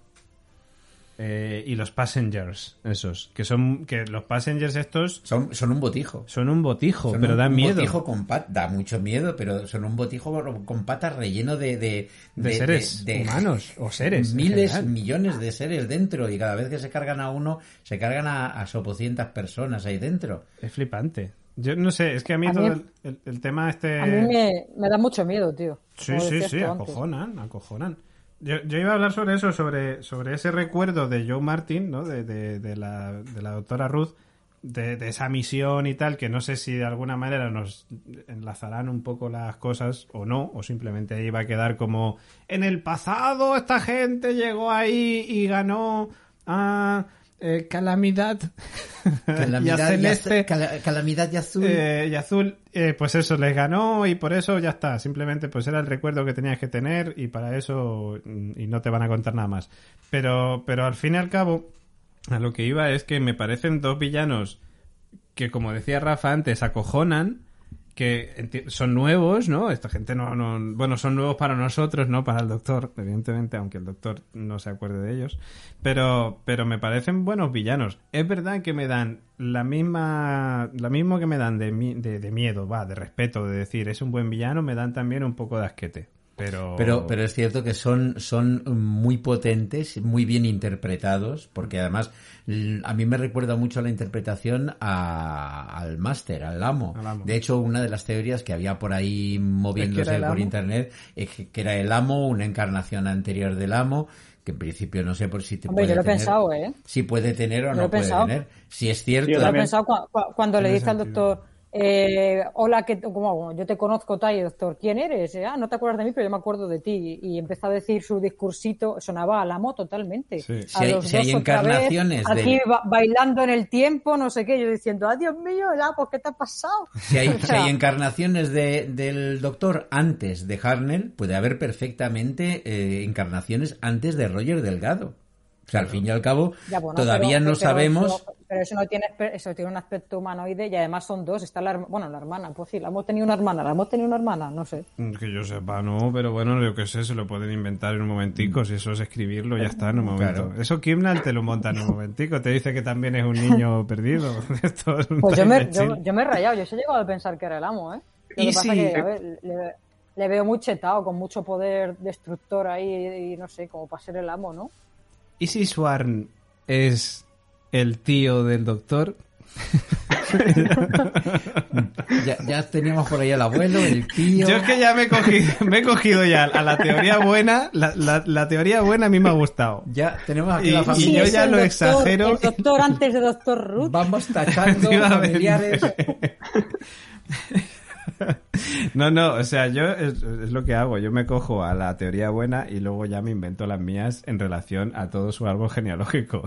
eh, y los passengers, esos, que son que los passengers estos Son, son un botijo. son un botijo, Son pero un, dan un miedo. botijo con pat- da mucho miedo, pero son un botijo con patas relleno de, de, de, seres de- de humanos o seres. miles, millones de seres dentro y cada vez que se cargan a uno, se cargan a, a sopocientas personas ahí dentro. Es flipante. Yo no sé, es que a mí A todo mí- el, el- el tema este... A mí me, me da mucho miedo, tío. Sí, sí, sí, antes. acojonan, acojonan. Yo, yo iba a hablar sobre eso, sobre, sobre ese recuerdo de Joe Martin, ¿no? De, de, la, de la doctora Ruth, de, esa misión y tal, que no sé si de alguna manera nos enlazarán un poco las cosas o no, o simplemente ahí va a quedar como en el pasado esta gente llegó ahí y ganó a eh, Calamidad y a Calamidad y, Celeste. calamidad y azul. Eh, y azul, eh, pues eso, les ganó y por eso ya está. Simplemente pues era el recuerdo que tenías que tener y para eso mm, y no te van a contar nada más. Pero, pero al fin y al cabo, a lo que iba es que me parecen dos villanos que como decía Rafa antes, acojonan, que son nuevos, ¿no? Esta gente no, no, bueno, son nuevos para nosotros, no para el doctor, evidentemente, aunque el doctor no se acuerde de ellos, pero, pero me parecen buenos villanos. Es verdad que me dan la misma, lo mismo que me dan de, de, de miedo, va, de respeto, de decir es un buen villano, me dan también un poco de asquete. Pero, Pero, pero es cierto que son, son muy potentes, muy bien interpretados, porque además a mí me recuerda mucho la interpretación a- al máster, al amo. Al amo. De hecho, una de las teorías que había por ahí moviéndose por amo? internet es que, que era el amo, una encarnación anterior del amo, que en principio no sé por si te Hombre, puede yo lo he tener- pensado, ¿eh? Si puede tener o Yo no lo he puede pensado. tener. Si es cierto. Yo lo he pensado cua- cua- cuando le dice al sentido. doctor, eh, hola, que como yo te conozco, tal, doctor, ¿quién eres? Ah, no te acuerdas de mí, pero yo me acuerdo de ti. Y empezó a decir su discursito, sonaba al amo totalmente. Sí. A Si hay- los si hay dos otra vez, encarnaciones aquí ba- bailando en el tiempo, no sé qué, yo diciendo, ¡ay, Dios mío, ya, pues, ¿qué te ha pasado? Si hay, O si sea, hay encarnaciones de- del Doctor antes de Harnell, puede haber perfectamente eh, encarnaciones antes de Roger Delgado. O sea, al fin y al cabo, ya, bueno, todavía pero- no pero sabemos. Eso, pero eso no tiene, eso tiene un aspecto humanoide y además son dos. Está la, bueno, la hermana, pues sí, la hemos tenido una hermana, la hemos tenido una hermana, no sé. Que yo sepa, no, pero bueno, yo que sé, se lo pueden inventar en un momentico, si eso es escribirlo, ya está en un momento. Claro. Eso Kimnal te lo monta en un momentico, te dice que también es un niño perdido. Esto es un Pues yo me, yo, yo me he rayado, yo se he llegado a pensar que era el amo, ¿eh? Lo Y que pasa sí. que, a ver, le, le veo muy chetado, con mucho poder destructor ahí y no sé, como para ser el amo, ¿no? ¿Y si Swarn es el tío del doctor? Ya, ya teníamos por ahí al abuelo, el tío. Yo es que ya me he cogido, me he cogido ya a la teoría buena, la, la- la teoría buena a mí me ha gustado. Ya tenemos aquí Y- la y familia. yo es ya lo doctor- exagero. El doctor antes de Doctor Ruth. Vamos tachando familiares. No, no, o sea, yo es, lo que hago. Yo me cojo a la teoría buena y luego ya me invento las mías en relación a todo su árbol genealógico.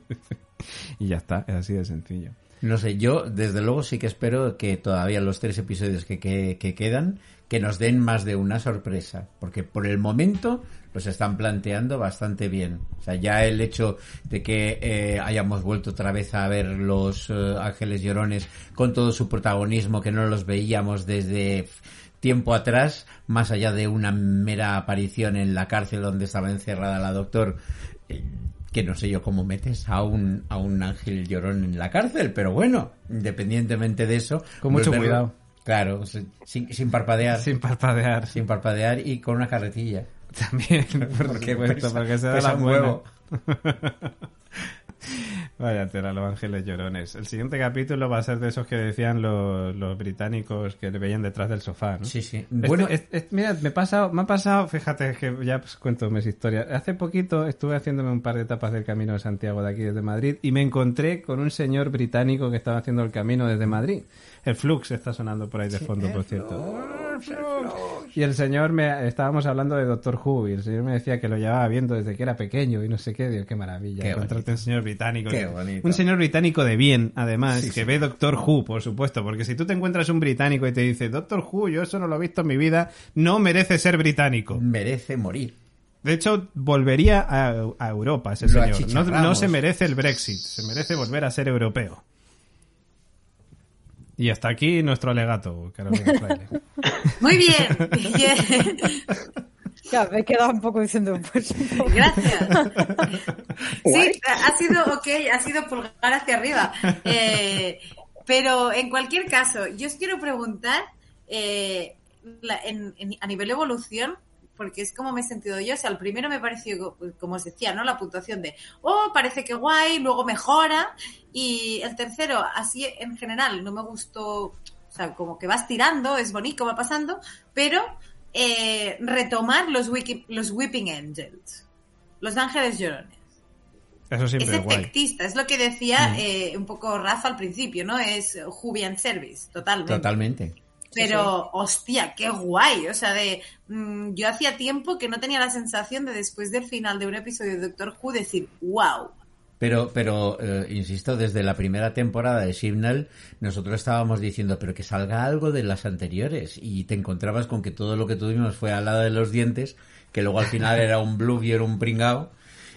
y ya está, es así de sencillo. No sé, yo desde luego sí que espero que todavía los tres episodios que- que quedan, que nos den más de una sorpresa, porque por el momento los están planteando bastante bien. O sea, ya el hecho de que eh, hayamos vuelto otra vez a ver los eh, Ángeles Llorones con todo su protagonismo, que no los veíamos desde tiempo atrás, más allá de una mera aparición en la cárcel donde estaba encerrada la doctor, eh, que no sé yo cómo metes a un, a un ángel llorón en la cárcel, pero bueno, independientemente de eso. Con mucho volverlo- cuidado. Claro, sin, sin parpadear. Sin parpadear. Sin parpadear y con una carretilla. También, por Porque supuesto, pesa- porque se da la un huevo. Vaya tela, los ángeles llorones. El siguiente capítulo va a ser de esos que decían los, los británicos que le veían detrás del sofá, ¿no? Sí, sí. Este- Bueno, es- es- mira, me, ha pasado, me ha pasado, fíjate que ya pues, cuento mis historias. Hace poquito estuve haciéndome un par de etapas del Camino de Santiago de aquí desde Madrid y me encontré con un señor británico que estaba haciendo el camino desde Madrid. El Flux está sonando por ahí de fondo, por cierto. Y el señor me estábamos hablando de Doctor Who y el señor me decía que lo llevaba viendo desde que era pequeño y no sé qué, Dios, qué maravilla. Qué encontrarte un señor británico. Qué bonito. Un señor británico de bien, además, Sí, que sí. ve Doctor Who, por supuesto, porque si tú te encuentras un británico y te dice Doctor Who, yo eso no lo he visto en mi vida, no merece ser británico. merece morir. De hecho, volvería a, a Europa ese Lo señor. No se merece el Brexit, se merece volver a ser europeo. Y hasta aquí nuestro alegato, Carolina Fraile. Muy bien. Bien. Ya, me he quedado un poco diciendo, pues. Gracias. Sí, ha sido ok, ha sido pulgar hacia arriba. Eh, pero en cualquier caso, yo os quiero preguntar eh, la- en- en- a nivel evolución, porque es como me he sentido yo. O sea, el primero me pareció, pues, como os decía, ¿no? La puntuación de, oh, parece que guay, luego mejora. Y el tercero, así en general, no me gustó. O sea, como que vas tirando, es bonito, va pasando, pero eh, retomar los, wiki- los Weeping Angels, los ángeles llorones. Eso Es siempre es efectista, es lo que decía eh, un poco Rafa al principio, ¿no? Es Jubian Service, totalmente. Totalmente. Pero, hostia, qué guay. O sea, de mm, yo hacía tiempo que no tenía la sensación de después del final de un episodio de Doctor Who decir, wow. Pero, pero eh, insisto, desde la primera temporada de Signal, nosotros estábamos diciendo, pero que salga algo de las anteriores. Y te encontrabas con que todo lo que tuvimos fue al lado de los dientes, que luego al final era un bluff y era un pringao.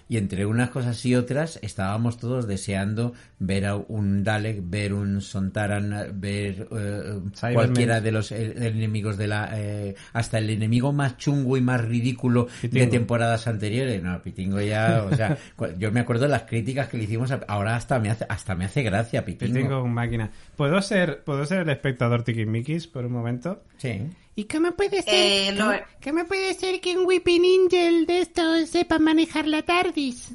Y entre unas cosas y otras estábamos todos deseando ver a un Dalek, ver un Sontaran, ver eh, cualquiera de los eh, enemigos de la... eh, hasta el enemigo más chungo y más ridículo de Pitingo. temporadas anteriores. No, Pitingo ya... O sea, yo me acuerdo de las críticas que le hicimos, a- ahora hasta me hace, hasta me hace gracia Pitingo. Un máquina. ¿Puedo ser, ¿Puedo ser el espectador tiquismiquis por un momento? Sí. ¿Y cómo puede ser? Eh, lo- ¿cómo, cómo puede ser que un Weeping Angel de estos sepa manejar la TARDIS?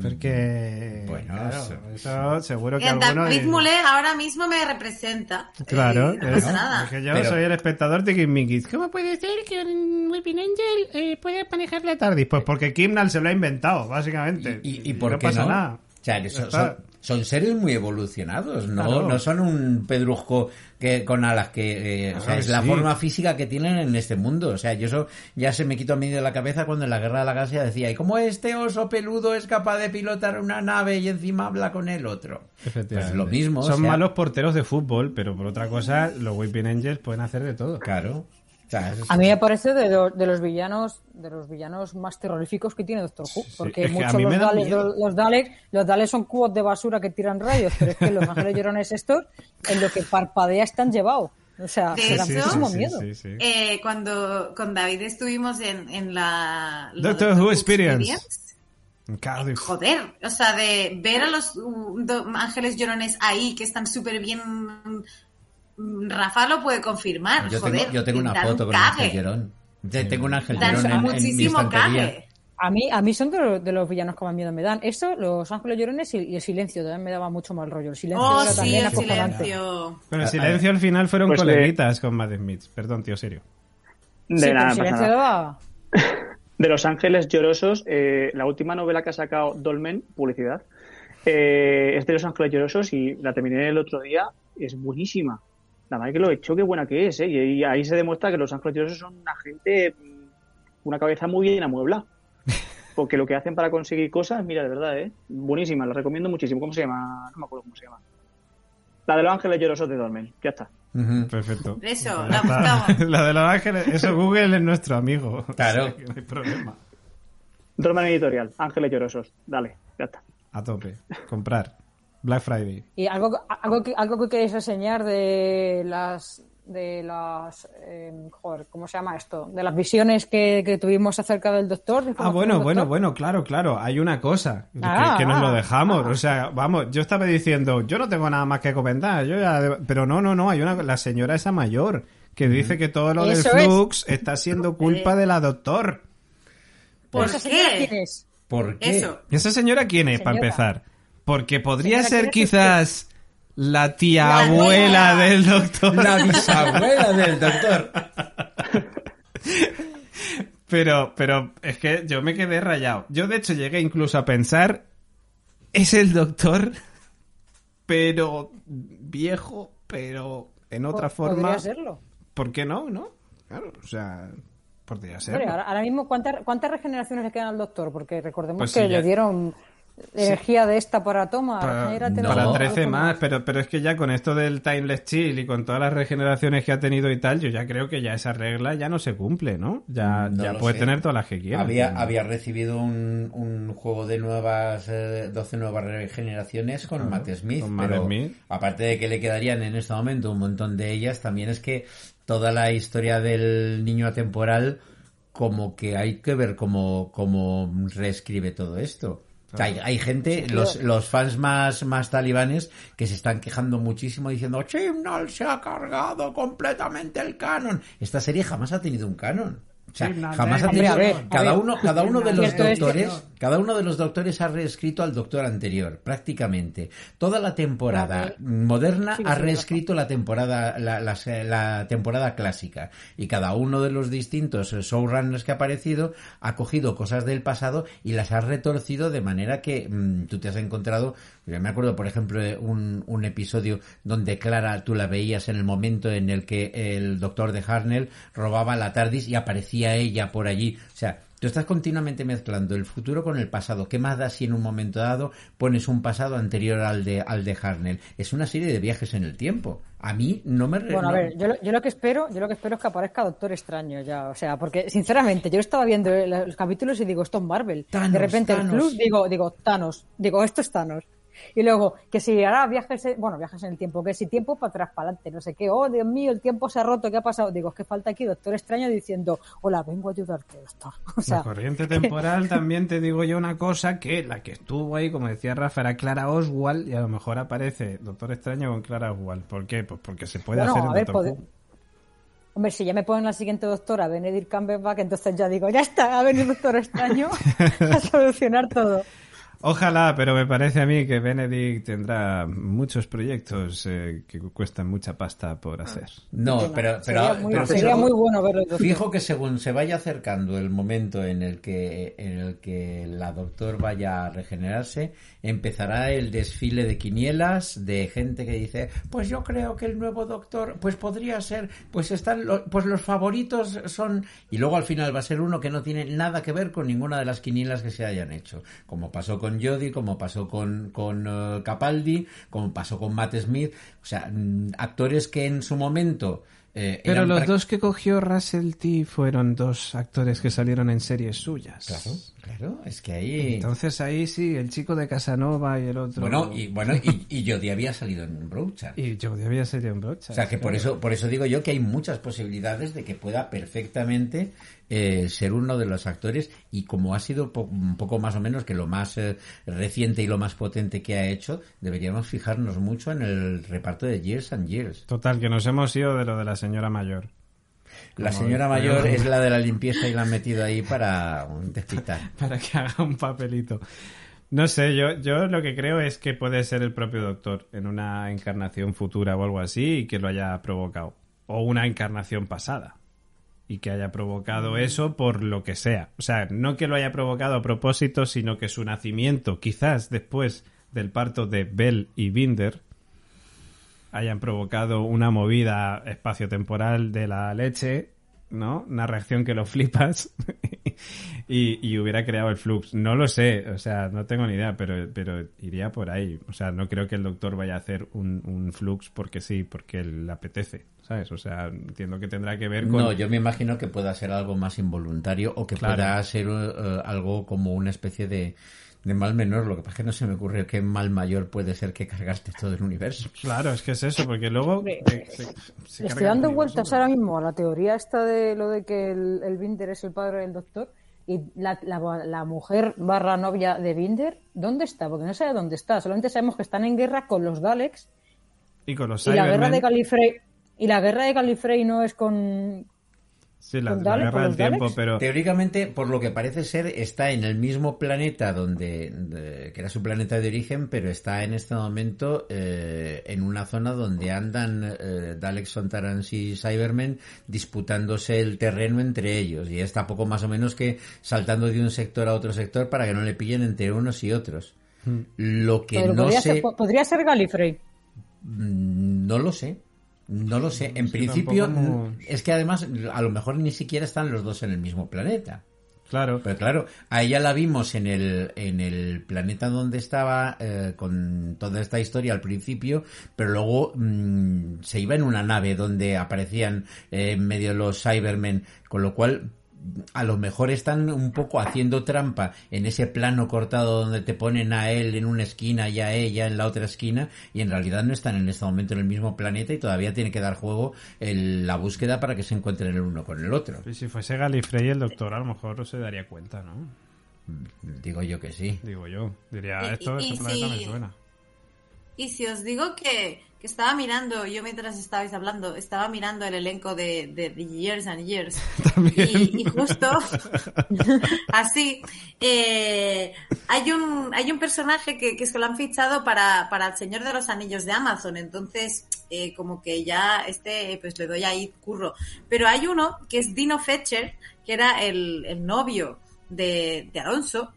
Porque... Bueno, claro, eso- eso seguro que alguno... David de- Moulet ahora mismo me representa. Claro, Eh, no es- pasa nada. es que yo Pero- soy el espectador tiquismiquis. ¿Cómo ¿Cómo puede ser que un Weeping Angel eh, pueda manejar la TARDIS? Pues porque Kimnal se lo ha inventado, básicamente. ¿Y, y por no qué pasa no? nada. O sea, Está- son- seres muy evolucionados, ¿no? Claro. No son un pedrusco que con alas que... eh, o sea, Claro, es la forma física que tienen en este mundo. O sea, yo eso ya se me quitó a mí de la cabeza cuando en la Guerra de la Galaxia decía, ¿y cómo este oso peludo es capaz de pilotar una nave y encima habla con el otro? Pues lo mismo. o Son sea, malos porteros de fútbol, pero por otra cosa, los Weeping Angels pueden hacer de todo. Claro. O sea, es- A mí me parece de, lo- de los villanos de los villanos más terroríficos que tiene Doctor Who, porque es que a muchos los Daleks, los, los Daleks, los Daleks son cubos de basura que tiran rayos, pero es que los ángeles llorones estos, en lo que parpadea están llevados. O sea, De hecho- miedo. sí, sí. Eh, cuando con David estuvimos en, en la... la Doctor Who Experience. Cardiff. Joder, o sea, de ver a los uh, ángeles llorones ahí que están súper bien. Rafa lo puede confirmar. yo, joder, tengo, yo tengo una foto un con un cague. ángel llorón. Yo Tengo un ángel Dan llorón en, en mi muchísimo estantería. cague. A mí, a mí son de los, de los villanos que más miedo me dan. Eso, los ángeles llorones y, y el silencio también me daba mucho mal rollo. El silencio Oh, era sí, también el acojonante. silencio. Pero el silencio al final fueron Pues, coleguitas con Matt Smith. Perdón, tío, serio. De Sí, pero nada, el silencio nada. daba... De Los Ángeles Llorosos, eh, la última novela que ha sacado Dolmen, publicidad, eh, es de Los Ángeles Llorosos y la terminé el otro día, es buenísima. La madre que lo he hecho, qué buena que es, ¿eh? Y, y ahí se demuestra que Los Ángeles Llorosos son una gente, mm, una cabeza muy bien amueblada. Porque lo que hacen para conseguir cosas, mira, de verdad, ¿eh? Buenísima, la recomiendo muchísimo. ¿Cómo se llama? No me acuerdo cómo se llama. La de Los Ángeles Llorosos de Dolmen, ya está. Perfecto. Eso, la buscamos. La de los ángeles, eso Google es nuestro amigo. Claro. O sea que no hay problema. Dolmen Editorial, Ángeles Llorosos, dale, ya está. A tope. Comprar. Black Friday. Y algo, algo, que, algo que queréis enseñar de las de las eh, joder, ¿cómo se llama esto? De las visiones que, que tuvimos acerca del doctor. de Ah, bueno, bueno, bueno, claro, claro. Hay una cosa que, Ah, que nos lo ah, dejamos. ah. O sea, vamos, yo estaba diciendo, yo no tengo nada más que comentar. Yo ya, pero no, no, no. Hay una, la señora esa mayor que dice que todo lo del es. flux está siendo culpa de la doctor. ¿Por ¿Esa señora qué? quién es? ¿Por qué? Eso. ¿Y esa señora quién es, para empezar? Porque podría ser ¿quién es quizás la tía La abuela abuela. del doctor. La bisabuela del doctor. Pero, pero es que yo me quedé rayado. Yo de hecho llegué incluso a pensar, es el doctor, pero viejo, pero en otra forma. Podría serlo. ¿Por qué no? ¿No? Claro, o sea, podría ser. Ahora, ahora mismo, ¿cuántas, ¿cuántas regeneraciones le quedan al doctor? Porque recordemos Pues que sí, le dieron energía de esta para toma. Para, algo 13 más, pero, pero es que ya con esto del Timeless Chill y con todas las regeneraciones que ha tenido y tal, yo ya creo que ya esa regla ya no se cumple, ¿no? Ya, No ya puede sé. tener todas las que quiera. Había, había recibido un, un juego de nuevas, eh, 12 nuevas regeneraciones con Matt Smith. con Matt pero Smith. aparte de que le quedarían en este momento un montón de ellas, también es que toda la historia del niño atemporal, como que hay que ver cómo, cómo reescribe todo esto. Hay, hay gente, los, los fans más, más talibanes, que se están quejando muchísimo diciendo Chibnall se ha cargado completamente el canon. Esta serie jamás ha tenido un canon. O sea, jamás ha Hombre, tenido... a ver, a cada, uno, cada uno de los Cierto es que doctores, no. Cada uno de los doctores ha reescrito al doctor anterior, prácticamente. Toda la temporada moderna ha reescrito la temporada, la, la- la temporada clásica. Y cada uno de los distintos showrunners que ha aparecido ha cogido cosas del pasado y las ha retorcido de manera que mm, tú te has encontrado. Yo me acuerdo, por ejemplo, de un, un episodio donde Clara tú la veías en el momento en el que el doctor de Harnell robaba la TARDIS y aparecía ella por allí. O sea, Tú estás continuamente mezclando el futuro con el pasado. ¿Qué más da si en un momento dado pones un pasado anterior al de, al de Harnell? Es una serie de viajes en el tiempo. A mí no me... Bueno, a ver, yo, lo- yo lo que espero, yo lo que espero es que aparezca Doctor Extraño ya, o sea, porque sinceramente yo estaba viendo el- los capítulos y digo, esto es Marvel. Thanos, de repente Thanos. el plus digo, digo, Thanos, digo, esto es Thanos. Y luego, que si hará viajes, en- bueno, viajes en el tiempo, que si tiempo para atrás, para adelante, no sé qué, oh, Dios mío, el tiempo se ha roto, ¿qué ha pasado? Digo, es que falta aquí Doctor Extraño diciendo, hola, vengo a ayudarte, Doctor. O sea, la corriente temporal también te digo yo una cosa que la que estuvo ahí, como decía Rafa, era Clara Oswald y a lo mejor aparece Doctor Extraño con Clara Oswald. ¿Por qué? Pues porque se puede Bueno, hacer ver, Doctor Who. Hombre, si ya me ponen la siguiente doctora, Benedict Cumberbatch, entonces ya digo, ya está, ha venido Doctor Extraño a solucionar todo. Ojalá, pero me parece a mí que Benedict tendrá muchos proyectos eh, que cuestan mucha pasta por hacer. No, pero, pero, sería muy, pero sería fijo- muy bueno verlo. Fijo que según se vaya acercando el momento en el que en el que la doctor vaya a regenerarse, empezará el desfile de quinielas de gente que dice, pues yo creo que el nuevo doctor, pues podría ser, pues están, lo- pues los favoritos son y luego al final va a ser uno que no tiene nada que ver con ninguna de las quinielas que se hayan hecho, como pasó con Jodie, como pasó con con eh, Capaldi, como pasó con Matt Smith, o sea, mm, actores que en su momento eh, Pero eran los dos que cogió Russell T fueron dos actores que salieron en series suyas. Claro, claro, es que ahí... Entonces ahí sí, el chico de Casanova y el otro. Bueno, y bueno, y, y Jodie había salido en Brocha. Y yo debía ser en brocha. O sea que por eso, por eso digo yo que hay muchas posibilidades de que pueda perfectamente eh, ser uno de los actores y como ha sido po- un poco más o menos que lo más eh, reciente y lo más potente que ha hecho, deberíamos fijarnos mucho en el reparto de Years and Years. Total, que nos hemos ido de lo de la señora mayor. La señora mayor es la de la limpieza y la han metido ahí para despistar. Para que haga un papelito. No sé, yo, yo lo que creo es que puede ser el propio doctor en una encarnación futura o algo así y que lo haya provocado. O una encarnación pasada. Y que haya provocado eso por lo que sea. O sea, no que lo haya provocado a propósito, sino que su nacimiento, quizás después del parto de Bell y Binder, hayan provocado una movida espaciotemporal de la leche, ¿no? Una reacción que lo flipas y, y hubiera creado el flux. No lo sé, o sea, no tengo ni idea, pero, pero iría por ahí. O sea, no creo que el doctor vaya a hacer un, un flux porque sí, porque le apetece, ¿sabes? O sea, entiendo que tendrá que ver con... No, yo me imagino que pueda ser algo más involuntario o que Claro. pueda ser eh, algo como una especie de, de mal menor. Lo que pasa es que no se me ocurre qué mal mayor puede ser que cargaste todo el universo. Claro, es que es eso, porque luego... Se- se- se estoy dando el vueltas ahora mismo a la teoría esta de lo de que el, el Binder es el padre del doctor y la, la- la mujer barra novia de Binder, ¿dónde está? Porque no sabe dónde está, solamente sabemos que están en guerra con los Daleks Y con los y la guerra de Gallifrey y la guerra de Gallifrey no es con Sí, la, con la Dalek, guerra del tiempo, Daleks. pero... Teóricamente, por lo que parece ser, está en el mismo planeta donde, de- que era su planeta de origen, pero está en este momento eh, en una zona donde andan eh, Daleks, Sontarans y Cybermen disputándose el terreno entre ellos. Y está poco más o menos que saltando de un sector a otro sector para que no le pillen entre unos y otros. Lo que pero no podría, sé... ser, podría ser Gallifrey. Mm, No lo sé. No lo sé. En Sí, principio, tampoco es que además, a lo mejor ni siquiera están los dos en el mismo planeta. Claro, Pero claro, a ella la vimos en el, en el planeta donde estaba eh, con toda esta historia al principio, pero luego mm, se iba en una nave donde aparecían eh, en medio los Cybermen, con lo cual a lo mejor están un poco haciendo trampa en ese plano cortado donde te ponen a él en una esquina y a ella en la otra esquina y en realidad no están en este momento en el mismo planeta y todavía tiene que dar juego el- la búsqueda para que se encuentren el uno con el otro. y si fuese Gallifrey el doctor a lo mejor no se daría cuenta, ¿no? Digo yo que sí. Digo yo. Diría, esto este planeta si- me suena. Y si os digo que, que estaba mirando, yo mientras estabais hablando, estaba mirando el elenco de, de, de Years and Years. Y, y justo así, eh, hay un hay un personaje que, que se lo han fichado para, para el Señor de los Anillos de Amazon. Entonces, eh, como que ya este, pues le doy ahí curro. Pero hay uno que es Dino Fetcher, que era el, el novio de, de Alonso.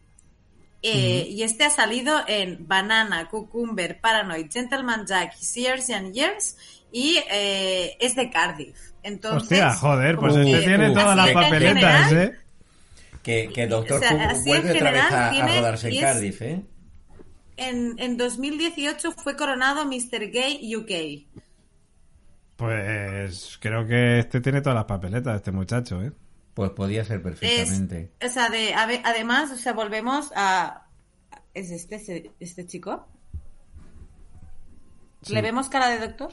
Eh, Y este ha salido en Banana, Cucumber, Paranoid, Gentleman Jack, Years and Years y eh, es de Cardiff. Entonces, Hostia, joder, pues este que tiene todas las papeletas, general, ¿eh? Que, que Doctor O sea, vuelve otra vez a, rodarse en Cardiff, ¿eh? En, en 2018 fue coronado Mr. Gay UK. Pues creo que este tiene todas las papeletas, este muchacho, ¿eh? Pues podía ser Es, perfectamente. o sea, de, además, o sea, volvemos a... ¿Es este, este, este chico? Sí. ¿Le vemos cara de doctor?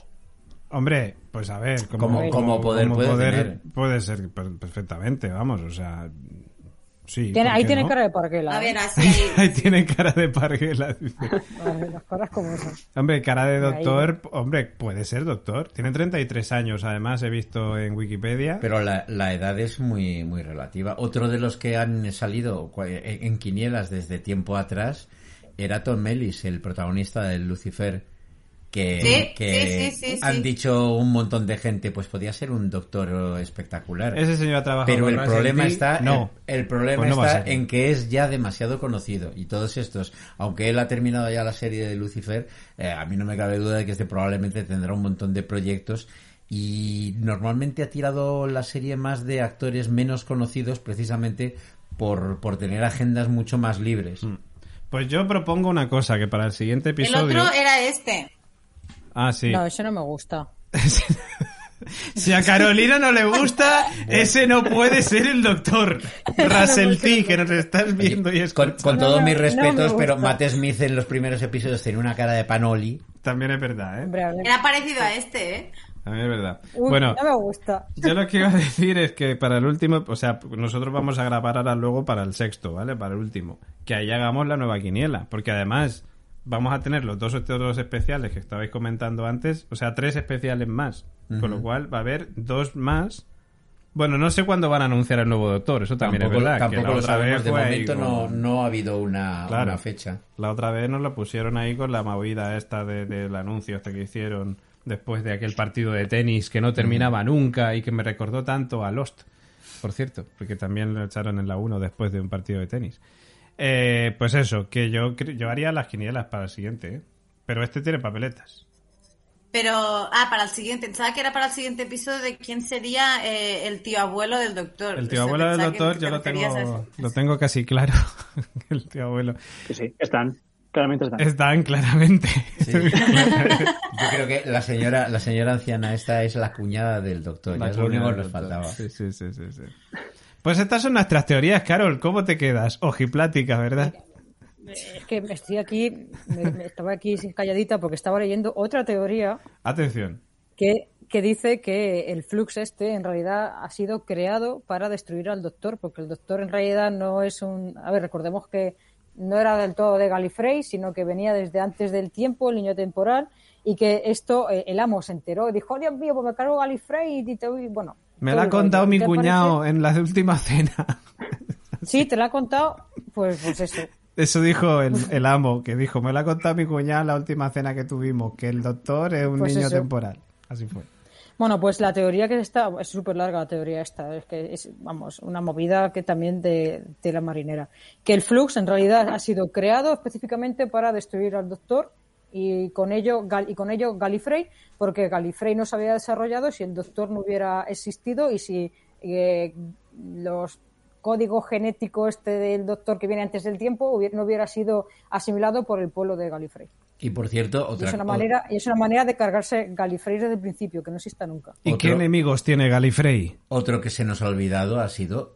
Hombre, pues a ver, como, Como- como poder puede tener. puede ser per- perfectamente, vamos, o sea, sí. Tiene- ¿por ahí qué tiene no? cara de parguela. A ¿eh? ver, así ahí. Ahí tiene cara de parguela, dice. Las caras como son. Hombre, cara de Ahí. doctor, hombre, puede ser doctor. Tiene 33 años, además, he visto en Wikipedia. Pero la, la edad es muy, muy relativa. Otro de los que han salido cua- en quinielas desde tiempo atrás era Tom Ellis, el protagonista del Lucifer. Que, Sí, que sí, sí, sí, han sí. dicho un montón de gente, pues podía ser un doctor espectacular. Ese señor ha trabajado Pero con el problema está, No. el, el problema Pues no está en que es ya demasiado conocido y todos estos, aunque él ha terminado ya la serie de Lucifer, eh, a mí no me cabe duda de que este probablemente tendrá un montón de proyectos y normalmente ha tirado la serie más de actores menos conocidos precisamente por, por tener agendas mucho más libres. Pues yo propongo una cosa, que para el siguiente El episodio... otro era este. Ah, sí. No, eso no me gusta. Si a Carolina no le gusta, ese no puede ser el doctor. Russell T, que nos estás viendo y Con, escuchando. con No, todos no, mis no respetos, pero. Matt Smith en los primeros episodios tenía una cara de panoli. También es verdad, ¿eh? Era parecido a este, ¿eh? También es verdad. Uy, bueno, no me gusta. yo lo que iba a decir es que para el último, o sea, nosotros vamos a grabar ahora luego para el sexto, ¿vale? Para el último. Que ahí hagamos la nueva quiniela. Porque además vamos a tener los dos otros especiales que estabais comentando antes. O sea, tres especiales más. Con lo cual va a haber dos más. Bueno, no sé cuándo van a anunciar el nuevo doctor. Eso también tampoco es verdad. que tampoco la lo otra sabemos. vez De momento no, no ha habido una, Claro. una fecha. La otra vez nos lo pusieron ahí con la movida esta de- del anuncio este que hicieron después de aquel partido de tenis que no terminaba nunca y que me recordó tanto a Lost, por cierto, porque también lo echaron en la 1 después de un partido de tenis. Eh, pues eso, que yo, yo haría las quinielas para el siguiente, ¿eh? pero este tiene papeletas. Pero, ah, para el siguiente. Pensaba que era para el siguiente episodio de quién sería eh, el tío abuelo del doctor. El O tío sea, abuelo del que doctor yo lo tengo, lo tengo casi claro. el tío abuelo. Sí, sí, están. Claramente están. Están claramente. Sí. Yo creo que la señora, la señora anciana esta es la cuñada del doctor. ya La es lo único que cuñada nos faltaba. sí, sí, sí, sí. Pues estas son nuestras teorías, Carol. ¿Cómo te quedas? Ojiplática, ¿verdad? Es que estoy aquí, me- me estaba aquí calladita porque estaba leyendo otra teoría Atención. que, que dice que el flux este en realidad ha sido creado para destruir al doctor, porque el doctor en realidad no es un... A ver, recordemos que no era del todo de Gallifrey, sino que venía desde antes del tiempo, el niño temporal, y que esto eh, el amo se enteró y dijo, "Oh, Dios mío, pues me cargo Gallifrey y te voy... Bueno, Me la ha contado mi ¿Qué te cuñado parece? en la última cena. Sí, te la ha contado, pues, pues eso. Eso dijo el, el amo, que dijo, me la ha contado mi cuñado en la última cena que tuvimos, que el doctor es un Pues niño eso. temporal. Así fue. Bueno, pues la teoría que está, es súper larga la teoría esta, es que es, vamos, una movida que también de, de la marinera. Que el flux en realidad ha sido creado específicamente para destruir al doctor y con ello, Gal- y con ello Gallifrey, porque Gallifrey no se había desarrollado si el doctor no hubiera existido y si eh, los código genético este del doctor que viene antes del tiempo hubiera- no hubiera sido asimilado por el pueblo de Gallifrey. Y por cierto, Y otra es una manera, y es una manera de cargarse Gallifrey desde el principio, que no exista nunca. ¿Y Otro- qué enemigos tiene Galifrey? otro que se nos ha olvidado ha sido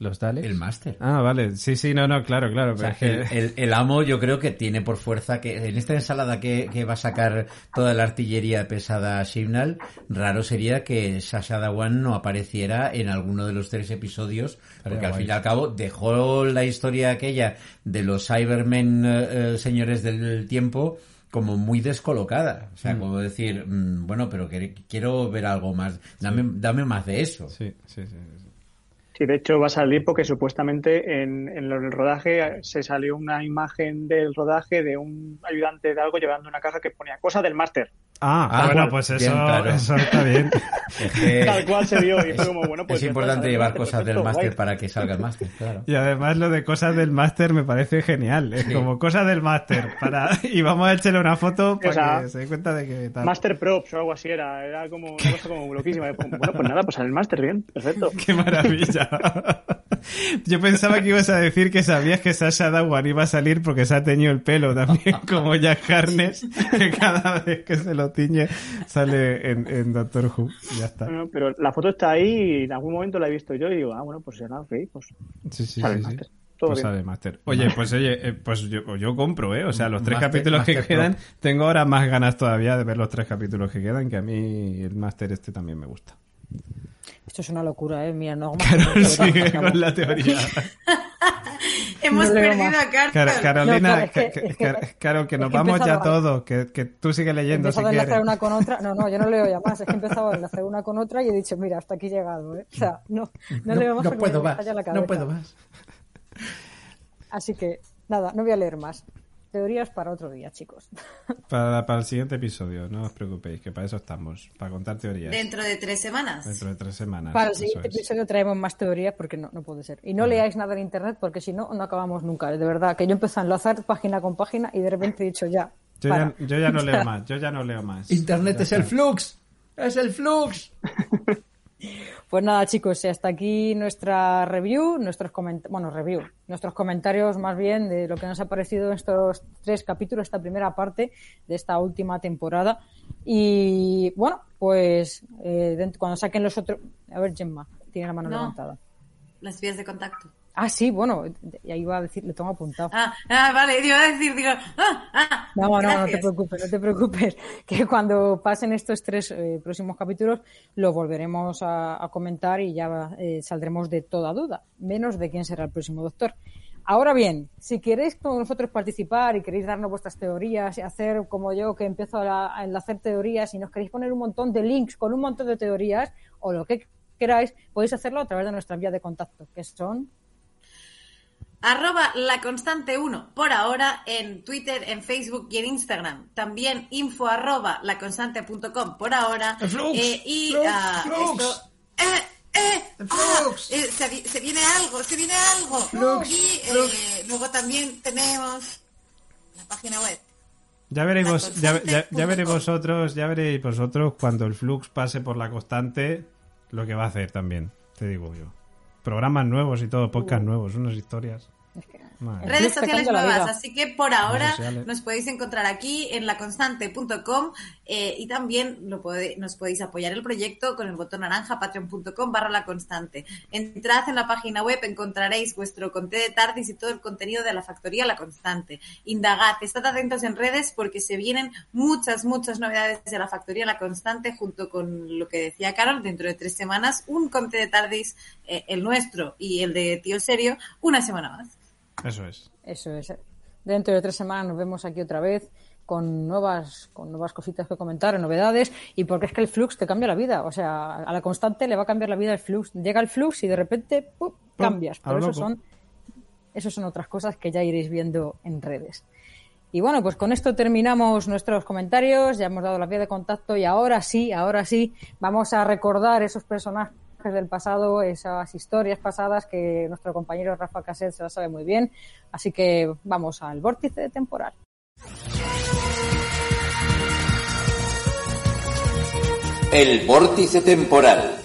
¿Los Daleks? el máster. Ah, vale. Sí, sí, no, no, claro, claro. O sea, el, el- el amo yo creo que tiene por fuerza que en esta ensalada que, que va a sacar toda la artillería pesada Signal, raro sería que Sasha Dawan no apareciera en alguno de los tres episodios, porque al guay. fin y al cabo dejó la historia aquella de los Cybermen eh, eh, señores del tiempo como muy descolocada. O sea, como decir, mm, bueno, pero que- quiero ver algo más, dame, dame más de eso. Sí, sí, sí. sí. Sí, de hecho va a salir porque supuestamente en, en del rodaje se salió una imagen del rodaje de un ayudante de algo llevando una caja que ponía cosa del máster. Ah, Ah, bueno, pues eso, bien, claro. eso está bien. Es que Tal cual se vio y fue como, bueno, pues es importante llevar cosas del perfecto, máster para que salga el máster, claro. Y además lo de cosas del máster me parece genial. Es Sí. como cosas del máster. Para... Y vamos a echarle una foto para O sea, que se dé cuenta de que tal. Master Props o algo así era, era como una cosa como loquísima. Como, Bueno, pues nada, pues en el máster bien, perfecto. ¡Qué maravilla! Yo pensaba que ibas a decir que sabías que Sasha Dawan iba a salir porque se ha teñido el pelo también, como Jack Harness, que cada vez que se lo tiñe sale en, en Doctor Who. Y ya está. Bueno, pero la foto está ahí y en algún momento la he visto yo y digo, ah, bueno, pues nada, ok, pues Sí, sí, sale sí. sí. Todo Pues sale máster. Oye, pues oye, eh, pues yo, yo compro, ¿eh? O sea, los tres capítulos que quedan, Pro. tengo ahora más ganas todavía de ver los tres capítulos que quedan, que a mí el máster este también me gusta. Esto es una locura, ¿eh? Mira, no Carol sigue con la teoría. Hemos No perdido a Carlos. Car- Carolina, No, claro, es que- Ca- Ca- es que- Car- Carol, que es nos he vamos ya a- todos, que, que tú sigue He leyendo si empezado a enlazar quieres. una con otra. No, no, yo no leo ya más. Es que he empezado a enlazar una con otra y he dicho, mira, hasta aquí he llegado, ¿eh? O sea, no, no, leo más no puedo más, la no puedo más. Así que, nada, no voy a leer más. Teorías para otro día, chicos. Para, para el siguiente episodio, no os preocupéis, que para eso estamos, para contar teorías. Dentro de tres semanas. Dentro de tres semanas. Para el siguiente es. episodio traemos más teorías porque no, no puede ser. Y no leáis nada en internet porque si no, no acabamos nunca. De verdad, que yo empecé a enlazar página con página y de repente he dicho ya. Yo ya, yo ya no leo más, yo ya no leo más. Internet Ya es el flux. Es el flux. Pues nada, chicos, hasta aquí nuestra review, nuestros comentarios, bueno, review, nuestros comentarios más bien de lo que nos ha parecido estos tres capítulos, esta primera parte de esta última temporada. Y bueno, pues eh, cuando saquen los otros. A ver, Gemma, tiene la mano No. levantada. Las vías de contacto. Ah, sí, bueno, ya iba a decir, le tengo apuntado. Ah, ah, vale, iba a decir, digo, ah, ah, No, no, no te preocupes, no te preocupes. Que cuando pasen estos tres eh, próximos capítulos lo volveremos a, a comentar y ya eh, saldremos de toda duda, menos de quién será el próximo doctor. Ahora bien, si queréis con nosotros participar y queréis darnos vuestras teorías y hacer como yo que empiezo a, a enlazar teorías y nos queréis poner un montón de links con un montón de teorías o lo que queráis, podéis hacerlo a través de nuestras vías de contacto, que son Arroba la constante 1 por ahora en Twitter, en Facebook y en Instagram. También info arroba laconstante.com por ahora. El Flux, Eh, y Flux, ah, Flux. esto. ¡Eh! ¡Eh! El ah, Flux. eh, se, vi- se viene algo, se viene algo. Flux, y eh, luego también tenemos la página web. Ya veréis, vos- ya, ya- veréis vosotros, ya veréis vosotros cuando el flux pase por la constante lo que va a hacer también, te digo yo. Programas nuevos y todo, podcast nuevos, unas historias. Madre. Redes sociales nuevas, así que por ahora nos podéis encontrar aquí en laconstante.com eh, y también lo pode- nos podéis apoyar el proyecto con el botón naranja patreon.com barra la constante. Entrad en la página web, encontraréis vuestro conté de Tardis y todo el contenido de la factoría La Constante. Indagad, estad atentos en redes porque se vienen muchas, muchas novedades de la factoría La Constante junto con lo que decía Carol, dentro de tres semanas, un conté de Tardis, eh, el nuestro y el de Tío Serio, una semana más. Eso es. Eso es. Dentro de tres semanas nos vemos aquí otra vez con nuevas, con nuevas cositas que comentar, novedades, y porque es que el flux te cambia la vida. O sea, a la constante le va a cambiar la vida el flux. Llega el flux y de repente ¡pum! cambias. Pero eso son, eso son otras cosas que ya iréis viendo en redes. Y bueno, pues con esto terminamos nuestros comentarios, ya hemos dado la vía de contacto y ahora sí, ahora sí, vamos a recordar esos personajes del pasado, esas historias pasadas que nuestro compañero Rafa Caset se las sabe muy bien. Así que vamos al vórtice temporal. El vórtice temporal.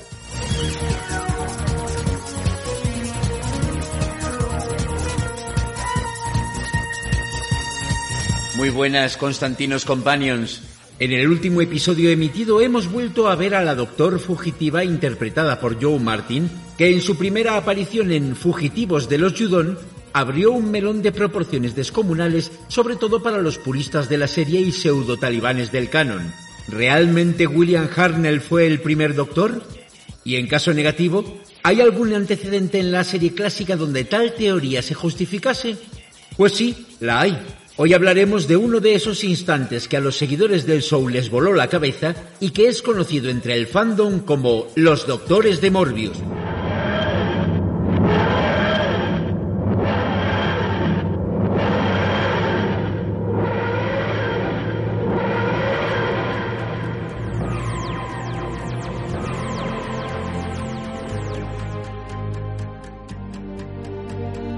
Muy buenas, Constantinos Companions. En el último episodio emitido hemos vuelto a ver a la Doctor Fugitiva interpretada por Joe Martin, que en su primera aparición en Fugitivos de los Judón abrió un melón de proporciones descomunales, sobre todo para los puristas de la serie y pseudo-talibanes del canon. ¿Realmente William Hartnell fue el primer Doctor? Y en caso negativo, ¿hay algún antecedente en la serie clásica donde tal teoría se justificase? Pues sí, la hay. Hoy hablaremos de uno de esos instantes que a los seguidores del show les voló la cabeza y que es conocido entre el fandom como los Doctores de Morbius.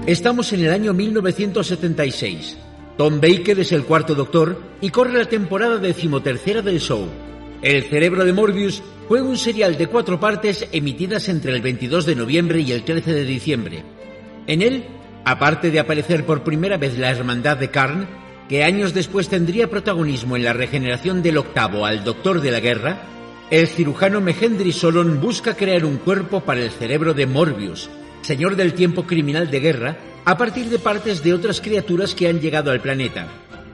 Estamos en el año 1976. Tom Baker es el cuarto doctor y corre la temporada decimotercera del show. El cerebro de Morbius fue un serial de cuatro partes emitidas entre el 22 de noviembre y el 13 de diciembre. En él, aparte de aparecer por primera vez la hermandad de Karn, que años después tendría protagonismo en la regeneración del octavo al Doctor de la Guerra, el cirujano Mehendri Solon busca crear un cuerpo para el cerebro de Morbius, señor del tiempo criminal de guerra, a partir de partes de otras criaturas que han llegado al planeta.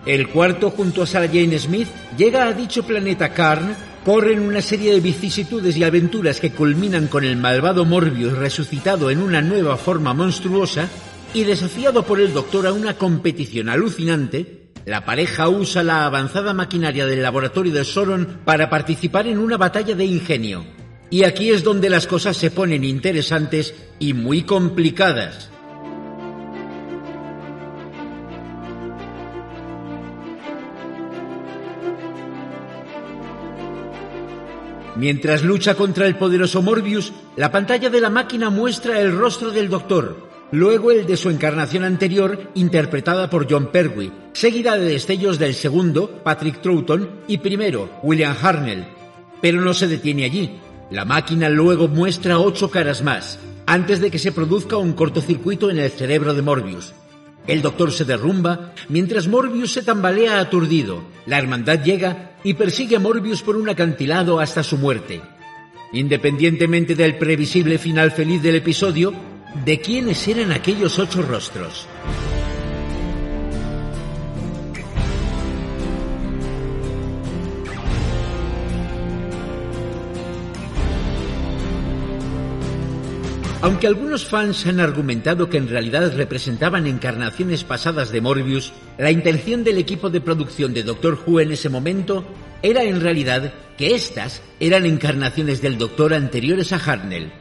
El cuarto, junto a Sarah Jane Smith, llega a dicho planeta Karn, corren una serie de vicisitudes y aventuras que culminan con el malvado Morbius resucitado en una nueva forma monstruosa y desafiado por el Doctor a una competición alucinante la pareja usa la avanzada maquinaria del laboratorio de Soron para participar en una batalla de ingenio. Y aquí es donde las cosas se ponen interesantes y muy complicadas. Mientras lucha contra el poderoso Morbius, la pantalla de la máquina muestra el rostro del doctor, luego el de su encarnación anterior, interpretada por John Pertwee, seguida de destellos del segundo, Patrick Troughton, y primero, William Harnell. Pero no se detiene allí. La máquina luego muestra ocho caras más, antes de que se produzca un cortocircuito en el cerebro de Morbius. El doctor se derrumba, mientras Morbius se tambalea aturdido. La hermandad llega y persigue a Morbius por un acantilado hasta su muerte. Independientemente del previsible final feliz del episodio, ¿de quiénes eran aquellos ocho rostros? Aunque algunos fans han argumentado que en realidad representaban encarnaciones pasadas de Morbius, la intención del equipo de producción de Doctor Who en ese momento era en realidad que estas eran encarnaciones del Doctor anteriores a Hartnell.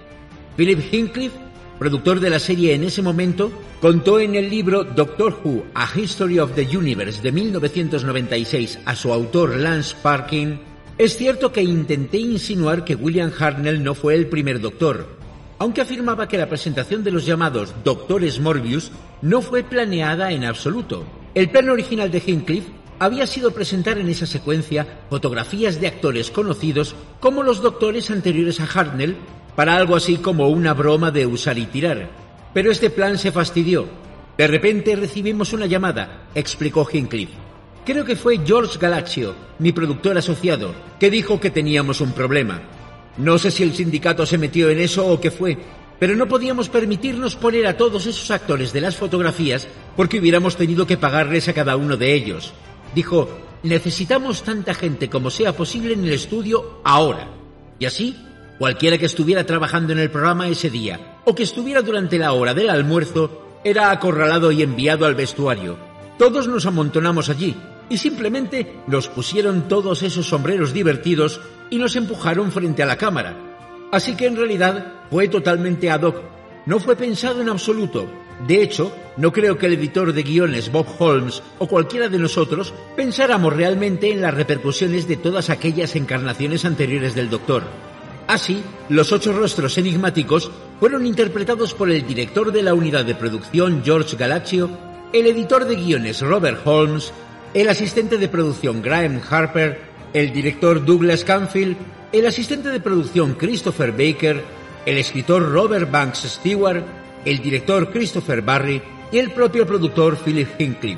Philip Hinckliffe, productor de la serie en ese momento, contó en el libro Doctor Who, A History of the Universe de 1996 a su autor Lance Parkin, es cierto que intenté insinuar que William Hartnell no fue el primer Doctor, aunque afirmaba que la presentación de los llamados Doctores Morbius no fue planeada en absoluto. El plan original de Hinckliffe había sido presentar en esa secuencia fotografías de actores conocidos como los doctores anteriores a Hartnell para algo así como una broma de usar y tirar. Pero este plan se fastidió. De repente recibimos una llamada, explicó Hinckliffe. Creo que fue George Galaccio, mi productor asociado, que dijo que teníamos un problema. No sé si el sindicato se metió en eso o qué fue, pero no podíamos permitirnos poner a todos esos actores de las fotografías porque hubiéramos tenido que pagarles a cada uno de ellos. Dijo, necesitamos tanta gente como sea posible en el estudio ahora. Y así, cualquiera que estuviera trabajando en el programa ese día o que estuviera durante la hora del almuerzo era acorralado y enviado al vestuario. Todos nos amontonamos allí y simplemente nos pusieron todos esos sombreros divertidos y nos empujaron frente a la cámara. Así que en realidad fue totalmente ad hoc. No fue pensado en absoluto. De hecho, no creo que el editor de guiones Bob Holmes o cualquiera de nosotros pensáramos realmente en las repercusiones de todas aquellas encarnaciones anteriores del Doctor. Así, los ocho rostros enigmáticos fueron interpretados por el director de la unidad de producción George Galaccio, el editor de guiones Robert Holmes, el asistente de producción Graham Harper, el director Douglas Canfield, el asistente de producción Christopher Baker, el escritor Robert Banks Stewart, el director Christopher Barry y el propio productor Philip Hinckley.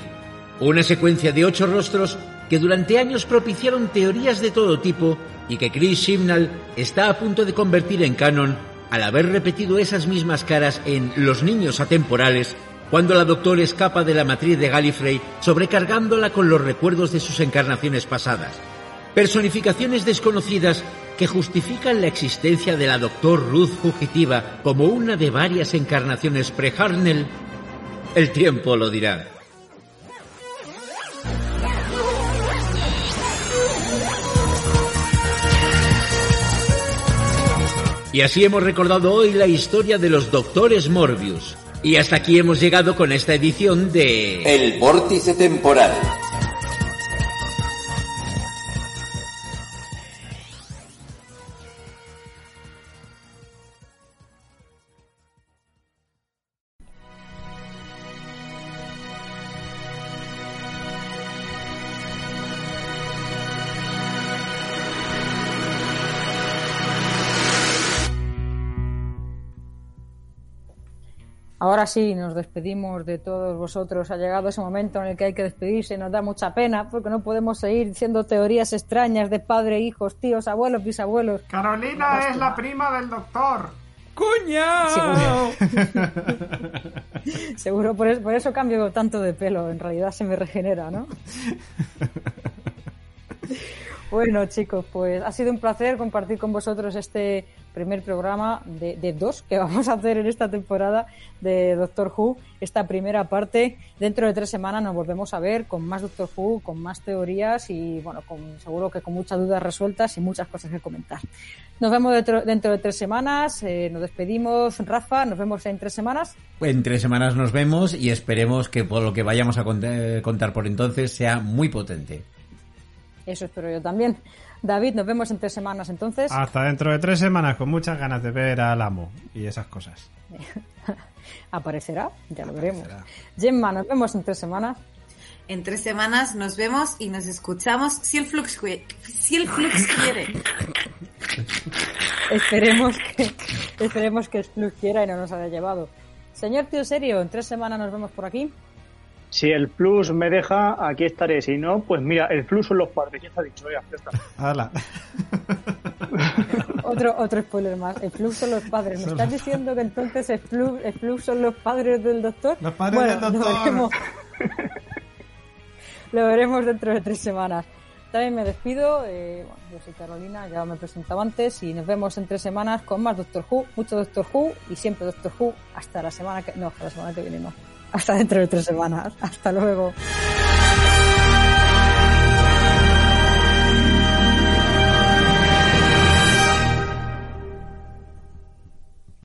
Una secuencia de ocho rostros que durante años propiciaron teorías de todo tipo y que Chris Chibnall está a punto de convertir en canon al haber repetido esas mismas caras en Los niños atemporales cuando la doctora escapa de la matriz de Gallifrey sobrecargándola con los recuerdos de sus encarnaciones pasadas personificaciones desconocidas que justifican la existencia de la Doctor Ruth fugitiva como una de varias encarnaciones pre-Harnell, el tiempo lo dirá. Y así hemos recordado hoy la historia de los Doctores Morbius. Y hasta aquí hemos llegado con esta edición de... El vórtice temporal. Ahora sí, nos despedimos de todos vosotros. Ha llegado ese momento en el que hay que despedirse. Nos da mucha pena porque no podemos seguir diciendo teorías extrañas de padre, hijos, tíos, abuelos, bisabuelos. Carolina es la prima del doctor. ¡Cuña! Seguro, por, eso, por eso cambio tanto de pelo. En realidad se me regenera, ¿no? Bueno, chicos, pues ha sido un placer compartir con vosotros este primer programa de, de, dos que vamos a hacer en esta temporada de Doctor Who, esta primera parte. Dentro de tres semanas nos volvemos a ver con más Doctor Who, con más teorías y, bueno, con, seguro que con muchas dudas resueltas y muchas cosas que comentar. Nos vemos dentro, dentro de tres semanas, eh, nos despedimos, Rafa, nos vemos en tres semanas. En tres semanas nos vemos y esperemos que por lo que vayamos a contar, contar por entonces sea muy potente. Eso espero yo también. David, nos vemos en tres semanas entonces. Hasta dentro de tres semanas, con muchas ganas de ver al amo y esas cosas. ¿Aparecerá? Ya lo veremos. Gemma, nos vemos en tres semanas. En tres semanas nos vemos y nos escuchamos si el Flux, si el flux quiere. esperemos, que, esperemos que el Flux quiera y no nos haya llevado. Señor Tío Serio, en tres semanas nos vemos por aquí. Si el plus me deja, aquí estaré. Si no, pues mira, el plus son los padres. Ya está dicho, ya, ya está. Hala. otro, otro spoiler más. El plus son los padres. ¿Me estás diciendo que entonces el plus, el plus son los padres del doctor? Los padres bueno, del doctor. Lo veremos, lo veremos dentro de tres semanas. También me despido. Eh, bueno, yo soy Carolina, ya me he presentado antes. Y nos vemos en tres semanas con más Doctor Who, mucho Doctor Who y siempre Doctor Who. Hasta la semana que. No, hasta la semana que viene no hasta dentro de tres semanas. Hasta luego.